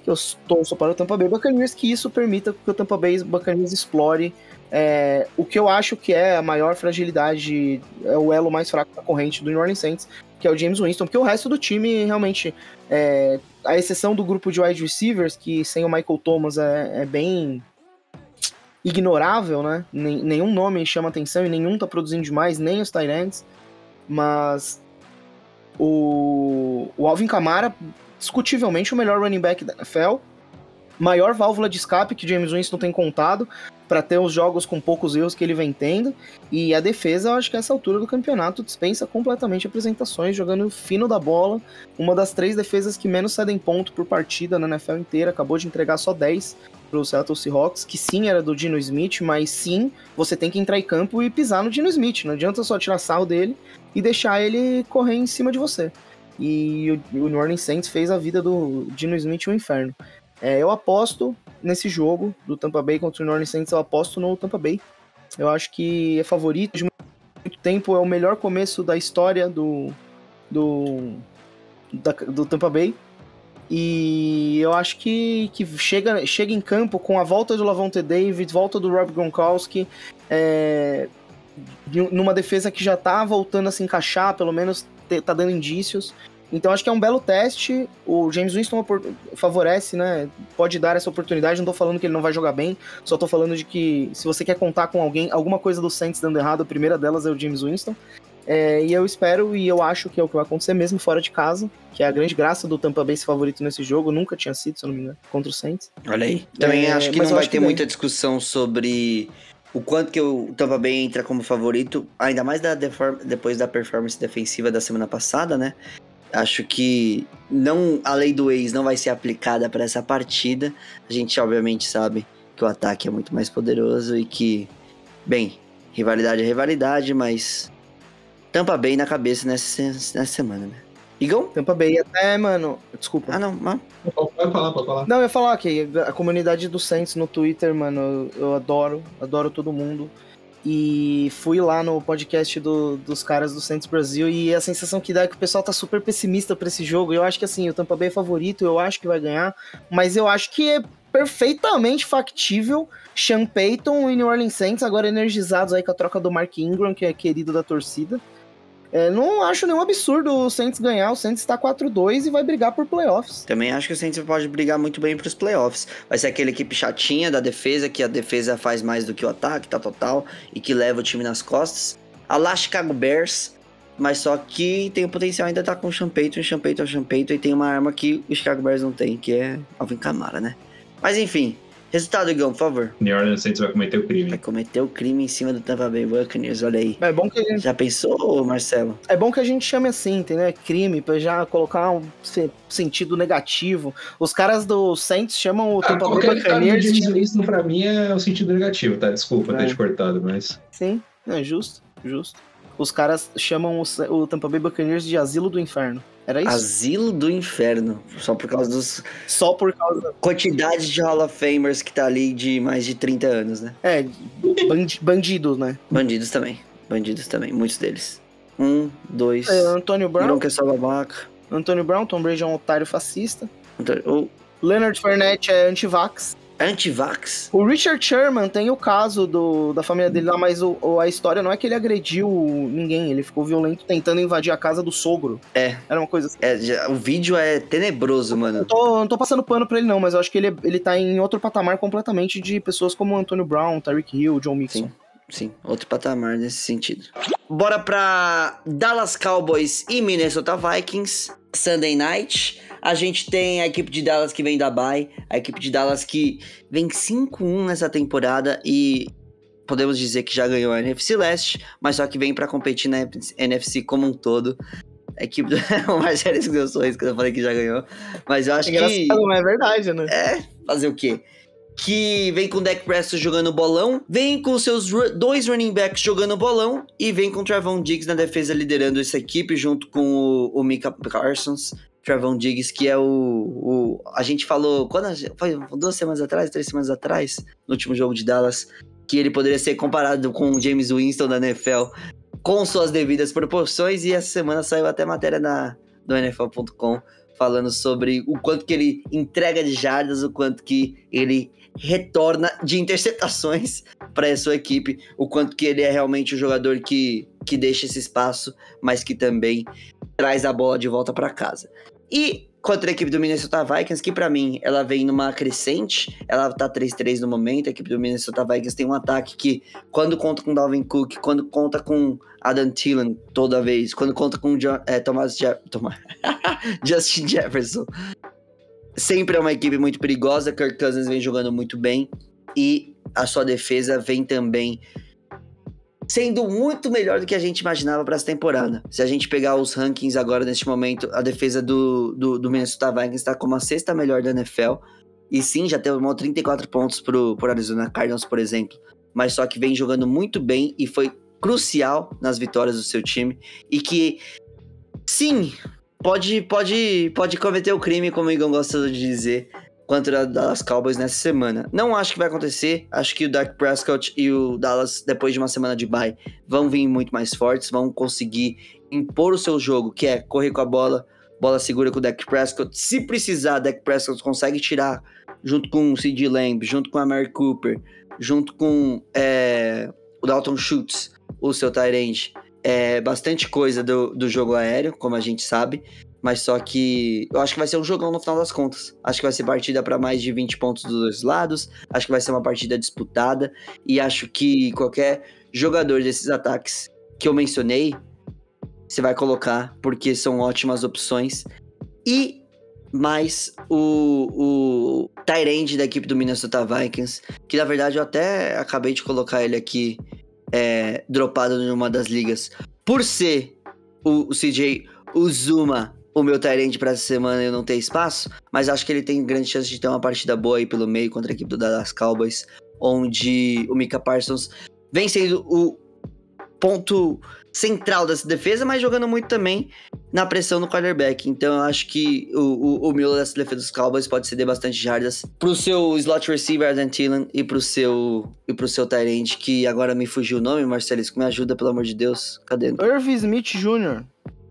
que eu torço para o Tampa Bay Buccaneers que isso permita que o Tampa Bay Buccaneers explore é, o que eu acho que é a maior fragilidade, é o elo mais fraco da corrente do New Orleans Saints, que é o James Winston, porque o resto do time realmente, é, a exceção do grupo de wide receivers, que sem o Michael Thomas é, é bem ignorável, né? Nenhum nome chama atenção e nenhum tá produzindo demais, nem os Tyrants, mas o, o Alvin Kamara, discutivelmente o melhor running back da NFL, maior válvula de escape que James Winston tem contado para ter os jogos com poucos erros que ele vem tendo. E a defesa, eu acho que a essa altura do campeonato dispensa completamente apresentações, jogando fino da bola. Uma das três defesas que menos cedem ponto por partida na NFL inteira, acabou de entregar só 10 pro Seattle Seahawks, que sim era do Dino Smith, mas sim, você tem que entrar em campo e pisar no Dino Smith. Não adianta só tirar sarro dele e deixar ele correr em cima de você. E o, o New Orleans Saints fez a vida do Dino Smith um inferno. É, eu aposto nesse jogo do Tampa Bay contra o New Orleans Saints, eu aposto no Tampa Bay. Eu acho que é favorito de muito tempo, é o melhor começo da história do do, da- do Tampa Bay. E eu acho que, que chega, chega em campo com a volta do Lavonte David, volta do Rob Gronkowski, é, numa defesa que já tá voltando a se encaixar, pelo menos tá dando indícios. Então acho que é um belo teste. O James Winston favorece, né? Pode dar essa oportunidade. Não tô falando que ele não vai jogar bem, só tô falando de que se você quer contar com alguém, alguma coisa do Saints dando errado, a primeira delas é o James Winston. É, e eu espero e eu acho que é o que vai acontecer mesmo fora de casa, que é a grande graça do Tampa Bay ser favorito nesse jogo. Nunca tinha sido, se eu não me engano, contra o Saints. Olha aí. Também É, acho que não vai ter muita discussão sobre o quanto que o Tampa Bay entra como favorito, ainda mais da depois da performance defensiva da semana passada, né? Acho que não a lei do ex não vai ser aplicada para essa partida. A gente obviamente sabe que o ataque é muito mais poderoso e que, bem, rivalidade é rivalidade, mas Tampa Bay na cabeça nessa, nessa semana, né? Igão? Tampa Bay até, mano. Desculpa. Ah, não, não. Pode falar, pode falar. Não, eu ia falar que a comunidade do Saints no Twitter, mano, eu, eu adoro, adoro todo mundo. E fui lá no podcast do- dos caras do Saints Brasil e a sensação que dá é que o pessoal tá super pessimista pra esse jogo. Eu acho que assim, o Tampa Bay é favorito, eu acho que vai ganhar, mas eu acho que é perfeitamente factível Sean Payton e New Orleans Saints agora energizados aí com a troca do Mark Ingram, que é querido da torcida. É, não acho nenhum absurdo o Saints ganhar, o Saints tá 4-2 e vai brigar por playoffs. Também acho que o Saints pode brigar muito bem pros playoffs. Vai ser aquela equipe chatinha da defesa, que a defesa faz mais do que o ataque, tá total, e que leva o time nas costas. A lá Chicago Bears, mas só que tem o potencial ainda tá com o Payton, o Sean Payton, o Payton, e tem uma arma que o Chicago Bears não tem, que é Alvin Kamara, né? Mas enfim, Resultado, Igão, por favor. New Orleans Saints vai cometer o Vai crime. cometer o crime em cima do Tampa Bay Buccaneers, olha aí. É bom que a gente, Já pensou, Marcelo? é bom que a gente chame assim, entendeu? É crime, pra já colocar um se- sentido negativo. Os caras do Saints chamam o Ah, Tampa Bay Buccaneers. Winston pra mim é o sentido negativo, tá? Desculpa É. ter te cortado, mas. Sim, é justo, justo. Os caras chamam o, o Tampa Bay Buccaneers de asilo do inferno. Era isso? Asilo do Inferno. Só por causa dos Só por causa... quantidade de Hall of Famers que tá ali de mais de 30 anos, né? É, bandi- bandido, né? Bandidos também. Bandidos também, muitos deles. Um, dois. É, Antônio Brown, Não que é só babaca. Antônio Brown, Tom Brady é um otário fascista. O Leonard Fournette é anti-vax. Anti-vax. O Richard Sherman tem o caso do, da família dele lá, mas o, o- a história não é que ele agrediu ninguém, ele ficou violento tentando invadir a casa do sogro. É. Era uma coisa assim. É, já- o vídeo é tenebroso, mano. tô, não tô passando pano pra ele, não, mas eu acho que ele, ele tá em outro patamar completamente de pessoas como Antônio Brown, Tyreek Hill, John Mixon. Sim. Sim, outro patamar nesse sentido. Bora pra Dallas Cowboys e Minnesota Vikings. Sunday Night. A gente tem a equipe de Dallas que vem da bye. A equipe de Dallas que vem 5-1 nessa temporada e podemos dizer que já ganhou a NFC Leste, mas só que vem pra competir na NFC como um todo. A equipe do... o Marcelo escreveu sorriso quando eu falei que já ganhou. Mas eu acho que... Engraçado, mas é verdade, né? É, fazer o quê? Que vem com o Dak Prescott jogando bolão, vem com seus dois running backs jogando bolão e vem com o Trevon Diggs na defesa liderando essa equipe junto com o, o Mika Parsons. Trevon Diggs, que é o, o- A gente falou. Quando foi duas semanas atrás, três semanas atrás, no último jogo de Dallas, que ele poderia ser comparado com o James Winston da NFL com suas devidas proporções. E essa semana saiu até matéria na, do NFL.com falando sobre o quanto que ele entrega de jardas, o quanto que ele retorna de interceptações para a sua equipe, o quanto que ele é realmente o jogador que, que deixa esse espaço, mas que também traz a bola de volta para casa. E contra a equipe do Minnesota Vikings, que para mim ela vem numa crescente, ela tá 3-3 no momento, a equipe do Minnesota Vikings tem um ataque que quando conta com Dalvin Cook, quando conta com Adam Thielen toda vez, quando conta com é, Thomas, Je Thomas Justin Jefferson, sempre é uma equipe muito perigosa. Kirk Cousins vem jogando muito bem e a sua defesa vem também sendo muito melhor do que a gente imaginava para essa temporada. Se a gente pegar os rankings agora neste momento, a defesa do, do, do Minnesota Vikings está como a sexta melhor da NFL. E sim, já tomou 34 pontos pro, pro Arizona Cardinals, por exemplo. Mas só que vem jogando muito bem e foi crucial nas vitórias do seu time. E que, sim, pode, pode, pode cometer o crime, como o Igor gosta de dizer, contra o Dallas Cowboys nessa semana. Não acho que vai acontecer. Acho que o Dak Prescott e o Dallas, depois de uma semana de bye, vão vir muito mais fortes, vão conseguir impor o seu jogo, que é correr com a bola, bola segura com o Dak Prescott. Se precisar, Dak Prescott consegue tirar junto com o C.D. Lamb, junto com a Mary Cooper, junto com é, o Dalton Schultz, o seu tight end. É bastante coisa do, do jogo aéreo, como a gente sabe. Mas só que eu acho que vai ser um jogão no final das contas. Acho que vai ser partida para mais de 20 pontos dos dois lados. Acho que vai ser uma partida disputada. E acho que qualquer jogador desses ataques que eu mencionei, você vai colocar, porque são ótimas opções. E mais o, o Tyrande da equipe do Minnesota Vikings, que na verdade eu até acabei de colocar ele aqui é, dropado numa das ligas, por ser o, o CJ Uzuma, o meu Tyrande para essa semana eu não ter espaço, mas acho que ele tem grande chance de ter uma partida boa aí pelo meio contra a equipe do Dallas Cowboys, onde o Mika Parsons vem sendo o ponto central dessa defesa, mas jogando muito também na pressão no quarterback. Então eu acho que o, o, o dessa defesa dos Cowboys pode ceder bastante jardas pro seu slot receiver Adam Thielen e pro seu e pro seu end, que agora me fugiu o nome, Marcelisco, me ajuda pelo amor de Deus. Cadê? Irv Smith Jr.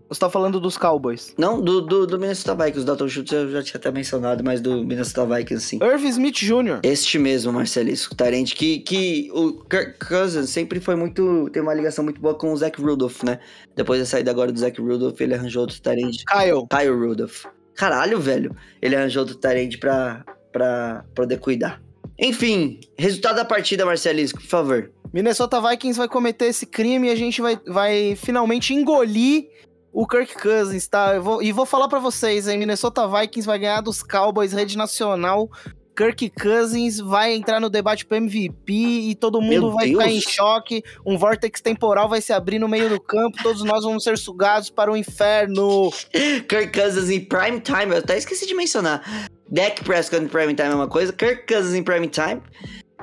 Você tá falando dos Cowboys. Não, do, do, do Minnesota Vikings, o Dalton Schultz eu já tinha até mencionado, mas do Minnesota Vikings sim. Irv Smith Jr. Este mesmo, Marcelisco, Tarente, que, que o Kirk Cousins sempre foi muito. tem uma ligação muito boa com o Zach Rudolph, né? Depois da saída agora do Zach Rudolph, ele arranjou outro Tarente. Kyle. Kyle Rudolph. Caralho, velho. Ele arranjou outro Tarente pra, pra poder cuidar. Enfim, resultado da partida, Marcelisco, por favor. Minnesota Vikings vai cometer esse crime e a gente vai, vai finalmente engolir o Kirk Cousins, tá? Vou- e vou falar pra vocês, hein? Minnesota Vikings vai ganhar dos Cowboys, rede nacional, Kirk Cousins vai entrar no debate pro MVP e todo mundo Meu vai ficar em Deus. choque. Um vórtex temporal vai se abrir no meio do campo, todos nós vamos ser sugados para o inferno. Kirk Cousins em prime time, eu até esqueci de mencionar. Dak Prescott em prime time é uma coisa, Kirk Cousins em prime time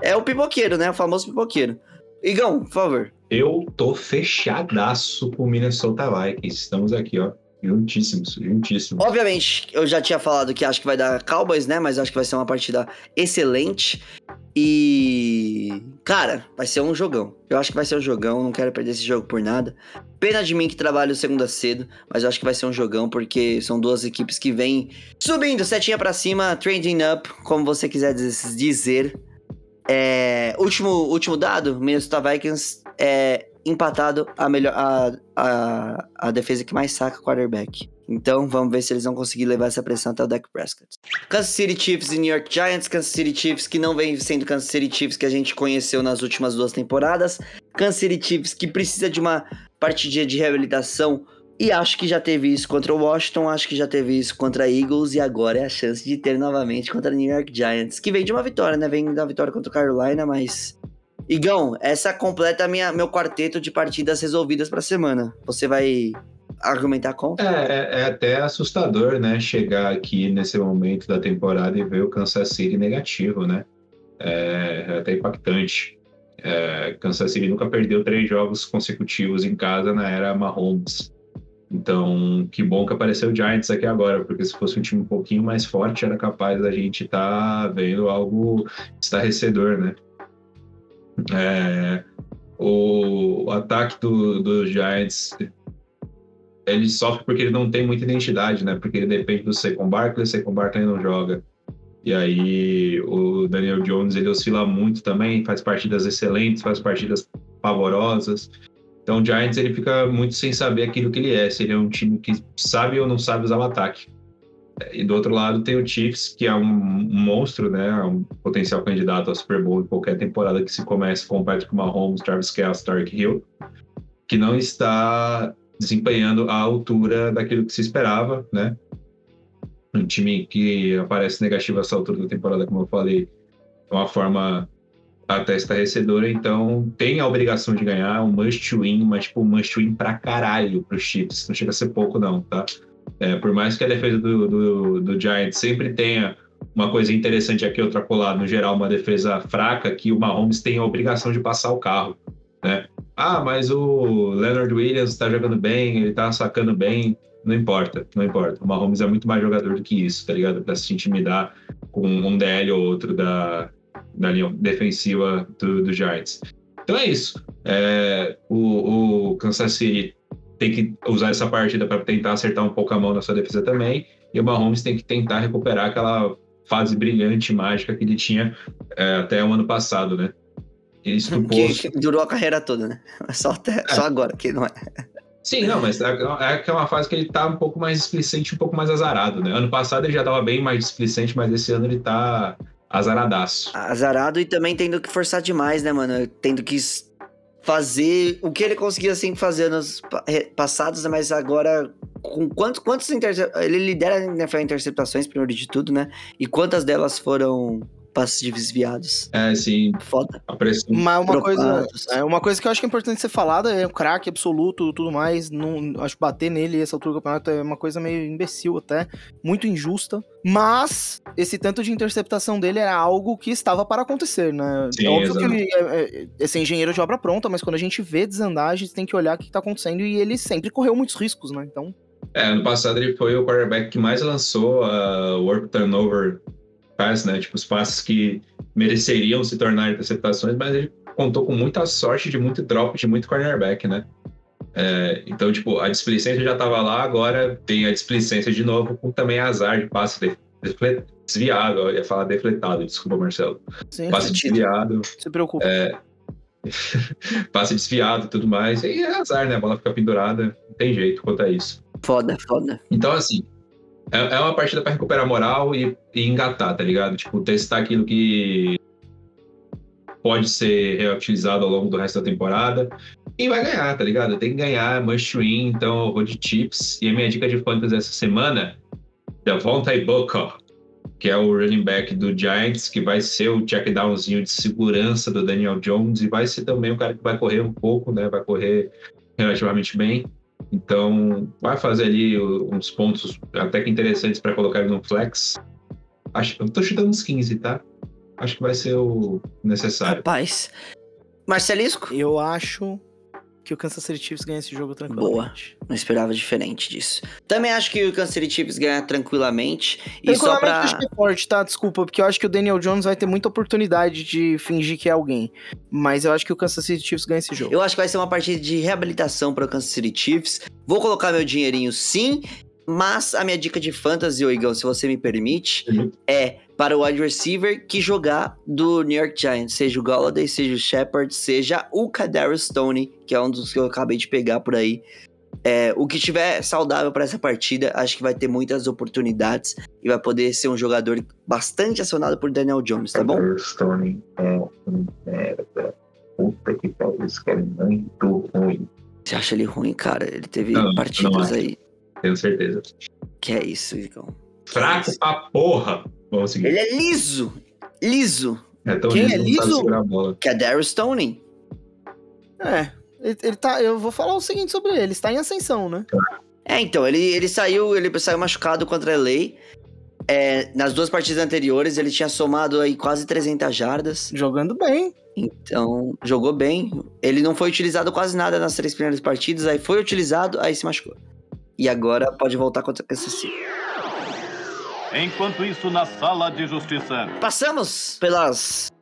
é o pipoqueiro, né? O famoso pipoqueiro. Igão, por favor. Eu tô fechadaço com o Minnesota Vikings. Estamos aqui, ó. Juntíssimos, juntíssimos. Obviamente, eu já tinha falado que acho que vai dar Cowboys, né? Mas acho que vai ser uma partida excelente. E. Cara, vai ser um jogão. Eu acho que vai ser um jogão. Não quero perder esse jogo por nada. Pena de mim que trabalho segunda cedo. Mas eu acho que vai ser um jogão. Porque são duas equipes que vêm subindo, setinha pra cima, trending up, como você quiser diz- dizer. É, último, último dado: Minnesota Vikings é empatado a, melhor, a, a, a defesa que mais saca quarterback. Então vamos ver se eles vão conseguir levar essa pressão até o Dak Prescott. Kansas City Chiefs e New York Giants. Kansas City Chiefs que não vem sendo Kansas City Chiefs que a gente conheceu nas últimas duas temporadas. Kansas City Chiefs que precisa de uma partidinha de reabilitação. E acho que já teve isso contra o Washington, acho que já teve isso contra a Eagles e agora é a chance de ter novamente contra a New York Giants, que vem de uma vitória, né? Vem da vitória contra o Carolina, mas Igão, essa completa minha, meu quarteto de partidas resolvidas pra semana. Você vai argumentar contra? É, é, é até assustador, né? Chegar aqui nesse momento da temporada e ver o Kansas City negativo, né? É, é até impactante. É, Kansas City nunca perdeu três jogos consecutivos em casa na era Mahomes. Então, que bom que apareceu o Giants aqui agora, porque se fosse um time um pouquinho mais forte, era capaz da gente estar vendo algo estarrecedor, né? É, o, o ataque do, do Giants ele sofre porque ele não tem muita identidade, né? Porque ele depende do Saquon Barkley, Saquon Barkley não joga. E aí o Daniel Jones ele oscila muito também, faz partidas excelentes, faz partidas pavorosas. Então o Giants ele fica muito sem saber aquilo que ele é, se ele é um time que sabe ou não sabe usar o ataque. E do outro lado tem o Chiefs, que é um monstro, né? Um potencial candidato ao Super Bowl em qualquer temporada que se comece com Patrick Mahomes, Travis Kelce, Tarek Hill, que não está desempenhando à altura daquilo que se esperava, né? Um time que aparece negativo a essa altura da temporada, como eu falei, de uma forma até estarrecedora, então tem a obrigação de ganhar, um must win, mas tipo, um must win pra caralho pros Chiefs, não chega a ser pouco não, tá? É, por mais que a defesa do, do, do Giants sempre tenha uma coisa interessante aqui, outra colar, no geral, uma defesa fraca, que o Mahomes tem a obrigação de passar o carro, né? Ah, mas o Leonard Williams está jogando bem, ele tá sacando bem. Não importa, não importa. O Mahomes é muito mais jogador do que isso, tá ligado? Pra se intimidar com um DL ou outro da, da linha defensiva do, do Giants. Então é isso. É, o, o Kansas City tem que usar essa partida para tentar acertar um pouco a mão na sua defesa também. E o Mahomes tem que tentar recuperar aquela fase brilhante, mágica que ele tinha é, até o ano passado, né? Isso do posto. Que durou a carreira toda, né? Só, até, É. só agora que não é. Sim, não, mas é, é que é uma fase que ele tá um pouco mais displicente, um pouco mais azarado, né? Ano passado ele já tava bem mais displicente, mas esse ano ele tá azaradaço. Azarado e também tendo que forçar demais, né, mano? Tendo que fazer o que ele conseguia sempre fazer nos passados, né? mas agora com quantos, quantos ele lidera a NFL em interceptações, primeiro de tudo, né? E quantas delas foram passes desviados? É, assim, Foda. a pressão. Mas uma coisa, é, uma coisa que eu acho que é importante ser falada é o craque absoluto tudo mais. Não, acho que bater nele essa altura do campeonato é uma coisa meio imbecil até, muito injusta. Mas esse tanto de interceptação dele era algo que estava para acontecer, né? Sim, é óbvio que ele é, é, ser engenheiro de obra pronta, mas quando a gente vê desandar, a gente tem que olhar o que está acontecendo e ele sempre correu muitos riscos, né? Então, É, ano passado ele foi o quarterback que mais lançou a work turnover pass, né? Tipo, os passes que mereceriam se tornar interceptações, mas ele contou com muita sorte de muito drop de muito cornerback, né? É, então, tipo, a displicência já estava lá, agora tem a displicência de novo, com também azar de passe de- defle- desviado. Eu ia falar defletado, desculpa, Marcelo. sim, Passe sentido. desviado, se preocupa. passe desviado e tudo mais. E é azar, né? A bola fica pendurada, não tem jeito quanto a isso. Foda, foda. Então, assim, é, é uma partida para recuperar moral e, e engatar, tá ligado? Tipo, testar aquilo que pode ser reutilizado ao longo do resto da temporada. E vai ganhar, tá ligado? Tem que ganhar, must win, então eu vou de chips. E a minha dica de fantasy essa semana, Devontae Booker. que é o running back do Giants, que vai ser o check downzinho de segurança do Daniel Jones e vai ser também o cara que vai correr um pouco, né? Vai correr relativamente bem. Então, vai fazer ali uns pontos até que interessantes para colocar ele no flex. Acho, eu tô chutando uns 15, tá? Acho que vai ser o necessário. Rapaz. Marcelisco? Eu acho que o Kansas City Chiefs ganha esse jogo tranquilamente. Não esperava diferente disso. Também acho que o Kansas City Chiefs ganha tranquilamente. E só Tranquilamente pra... acho que é forte, tá? Desculpa, porque eu acho que o Daniel Jones vai ter muita oportunidade de fingir que é alguém. Mas eu acho que o Kansas City Chiefs ganha esse jogo. Eu acho que vai ser uma partida de reabilitação para o Kansas City Chiefs. Vou colocar meu dinheirinho sim, mas a minha dica de fantasy, ô Igão, se você me permite, Uhum. é para o wide receiver que jogar do New York Giants, seja o Galladay, seja o Shepard, seja o Kadarius Stoney, que é um dos que eu acabei de pegar por aí. É, o que tiver saudável para essa partida, acho que vai ter muitas oportunidades e vai poder ser um jogador bastante acionado por Daniel Jones, tá bom? Stone é um merda. Puta que pariu, esse cara é muito ruim. Você acha ele ruim, cara? Ele teve Não, não partidas acho. aí. Tenho certeza. Que é isso, Igão. Fraco pra porra. Vamos seguir. Ele é liso. Liso. É tão Quem liso, é liso? segurar a bola. Que é Darius Stoney. É. Ele, ele tá. Eu vou falar o seguinte sobre ele. Ele está em ascensão, né? É, então, ele, ele saiu, ele saiu machucado contra a LA. É, nas duas partidas anteriores, ele tinha somado aí quase 300 jardas. Jogando bem. Então, jogou bem. Ele não foi utilizado quase nada nas três primeiras partidas. Aí foi utilizado, aí se machucou. E agora pode voltar contra o Kansas City. Enquanto isso, na sala de justiça. Passamos pelas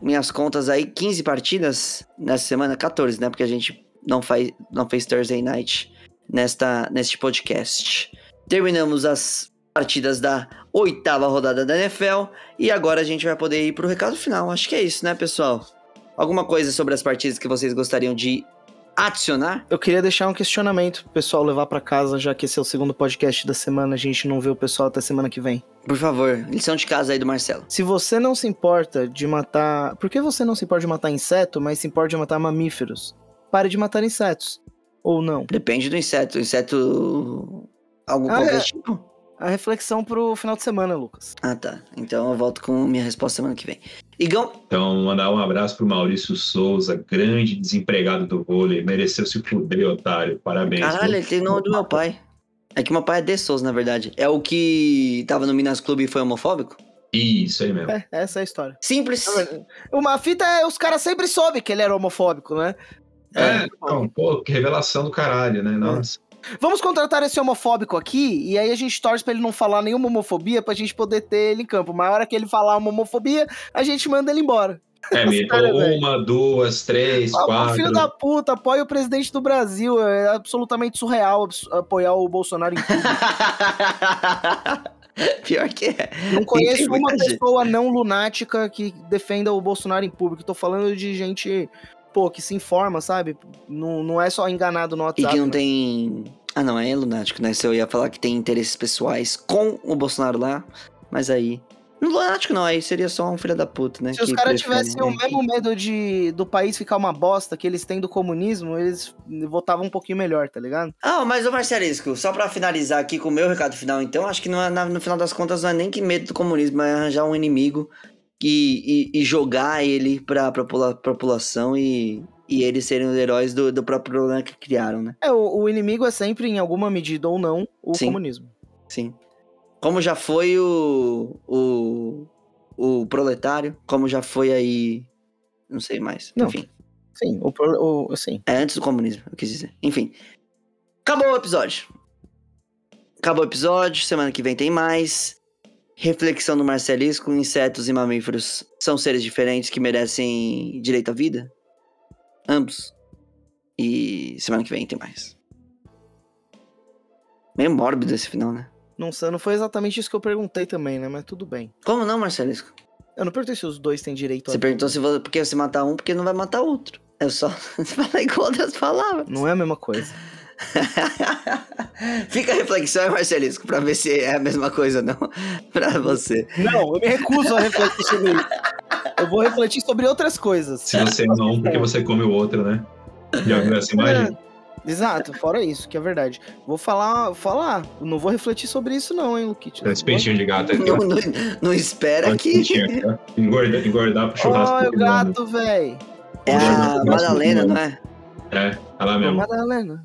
minhas contas aí, 15 partidas nessa semana, 14, né? Porque a gente não, faz, não fez Thursday Night nesta, neste podcast. Terminamos as partidas da oitava rodada da NFL e agora a gente vai poder ir pro recado final. Acho que é isso, né, pessoal? Alguma coisa sobre as partidas que vocês gostariam de adicionar? Eu queria deixar um questionamento pro pessoal levar pra casa, já que esse é o segundo podcast da semana, a gente não vê o pessoal até semana que vem. Por favor, lição de casa aí do Marcelo. Se você não se importa de matar. Por que você não se importa de matar inseto, mas se importa de matar mamíferos? Pare de matar insetos. Ou não? Depende do inseto. Inseto. Algum Ah, qualquer é. tipo? A reflexão pro final de semana, Lucas. Ah, tá. Então eu volto com minha resposta semana que vem. Igão, Então, mandar um abraço pro Maurício Souza, grande desempregado do vôlei. Mereceu se fuder, otário. Parabéns. caralho, ele tem nome do meu pai. É que meu pai é De Souza, na verdade. É o que tava no Minas Clube e foi homofóbico? Isso aí mesmo. É, essa é a história. Simples. Uma fita é. Os caras sempre soube que ele era homofóbico, né? É, não, pô, que revelação do caralho, né? Nossa. Vamos contratar esse homofóbico aqui e aí a gente torce pra ele não falar nenhuma homofobia pra gente poder ter ele em campo. Mas a hora que ele falar uma homofobia, a gente manda ele embora. É, velho. uma, duas, três, Ah, quatro. Filho da puta, apoia o presidente do Brasil. É absolutamente surreal apoiar o Bolsonaro em tudo. Pior que é. Não conheço uma muita gente. pessoa não lunática que defenda o Bolsonaro em público. Tô falando de gente, pô, que se informa, sabe? Não, não é só enganado no E WhatsApp. que não né? tem. Ah, não, é lunático, né? Se eu ia falar que tem interesses pessoais com o Bolsonaro lá, mas aí. Não lunático não, aí seria só um filho da puta, né? Se os caras tivessem o mesmo medo de do país ficar uma bosta que eles têm do comunismo, eles votavam um pouquinho melhor, tá ligado? Ah, mas o Marcelisco, só pra finalizar aqui com o meu recado final, então, acho que não é, no final das contas não é nem que medo do comunismo, é arranjar um inimigo e, e- e jogar ele pra, pra popula- população e, e eles serem os heróis do, do próprio problema que criaram, né? É, o, o inimigo é sempre, em alguma medida ou não, o Sim. comunismo. Sim. Como já foi o, o, o proletário, como já foi aí. Não sei mais. Não. Enfim. Sim, o, o sim. É antes do comunismo, eu quis dizer. Enfim. Acabou o episódio. Acabou o episódio. Semana que vem tem mais. Reflexão do Marcelisco: insetos e mamíferos são seres diferentes que merecem direito à vida? Ambos. E semana que vem tem mais. Meio mórbido esse final, né? Não, sei, não foi exatamente isso que eu perguntei também, né? Mas tudo bem. Como não, Marcelisco? Eu não perguntei se os dois têm direito a Você perguntou se você, porque você matar um, porque não vai matar outro. É só falar com outras palavras. Não é a mesma coisa. Fica a reflexão, hein, Marcelisco, pra ver se é a mesma coisa ou não pra você. Não, eu me recuso a refletir sobre isso. Eu vou refletir sobre outras coisas. Se você um, porque você come o outro, né? Já viu essa imagem? Exato, fora isso, que é verdade. Vou falar, falar, não vou refletir sobre isso não, hein, Luquite. Esse peitinho de gato aqui. Não, não, não espera que. Engordar, engordar pro churrasco. Olha o Fernando. gato, véi. É a Madalena, não é? É, lá mesmo. Madalena.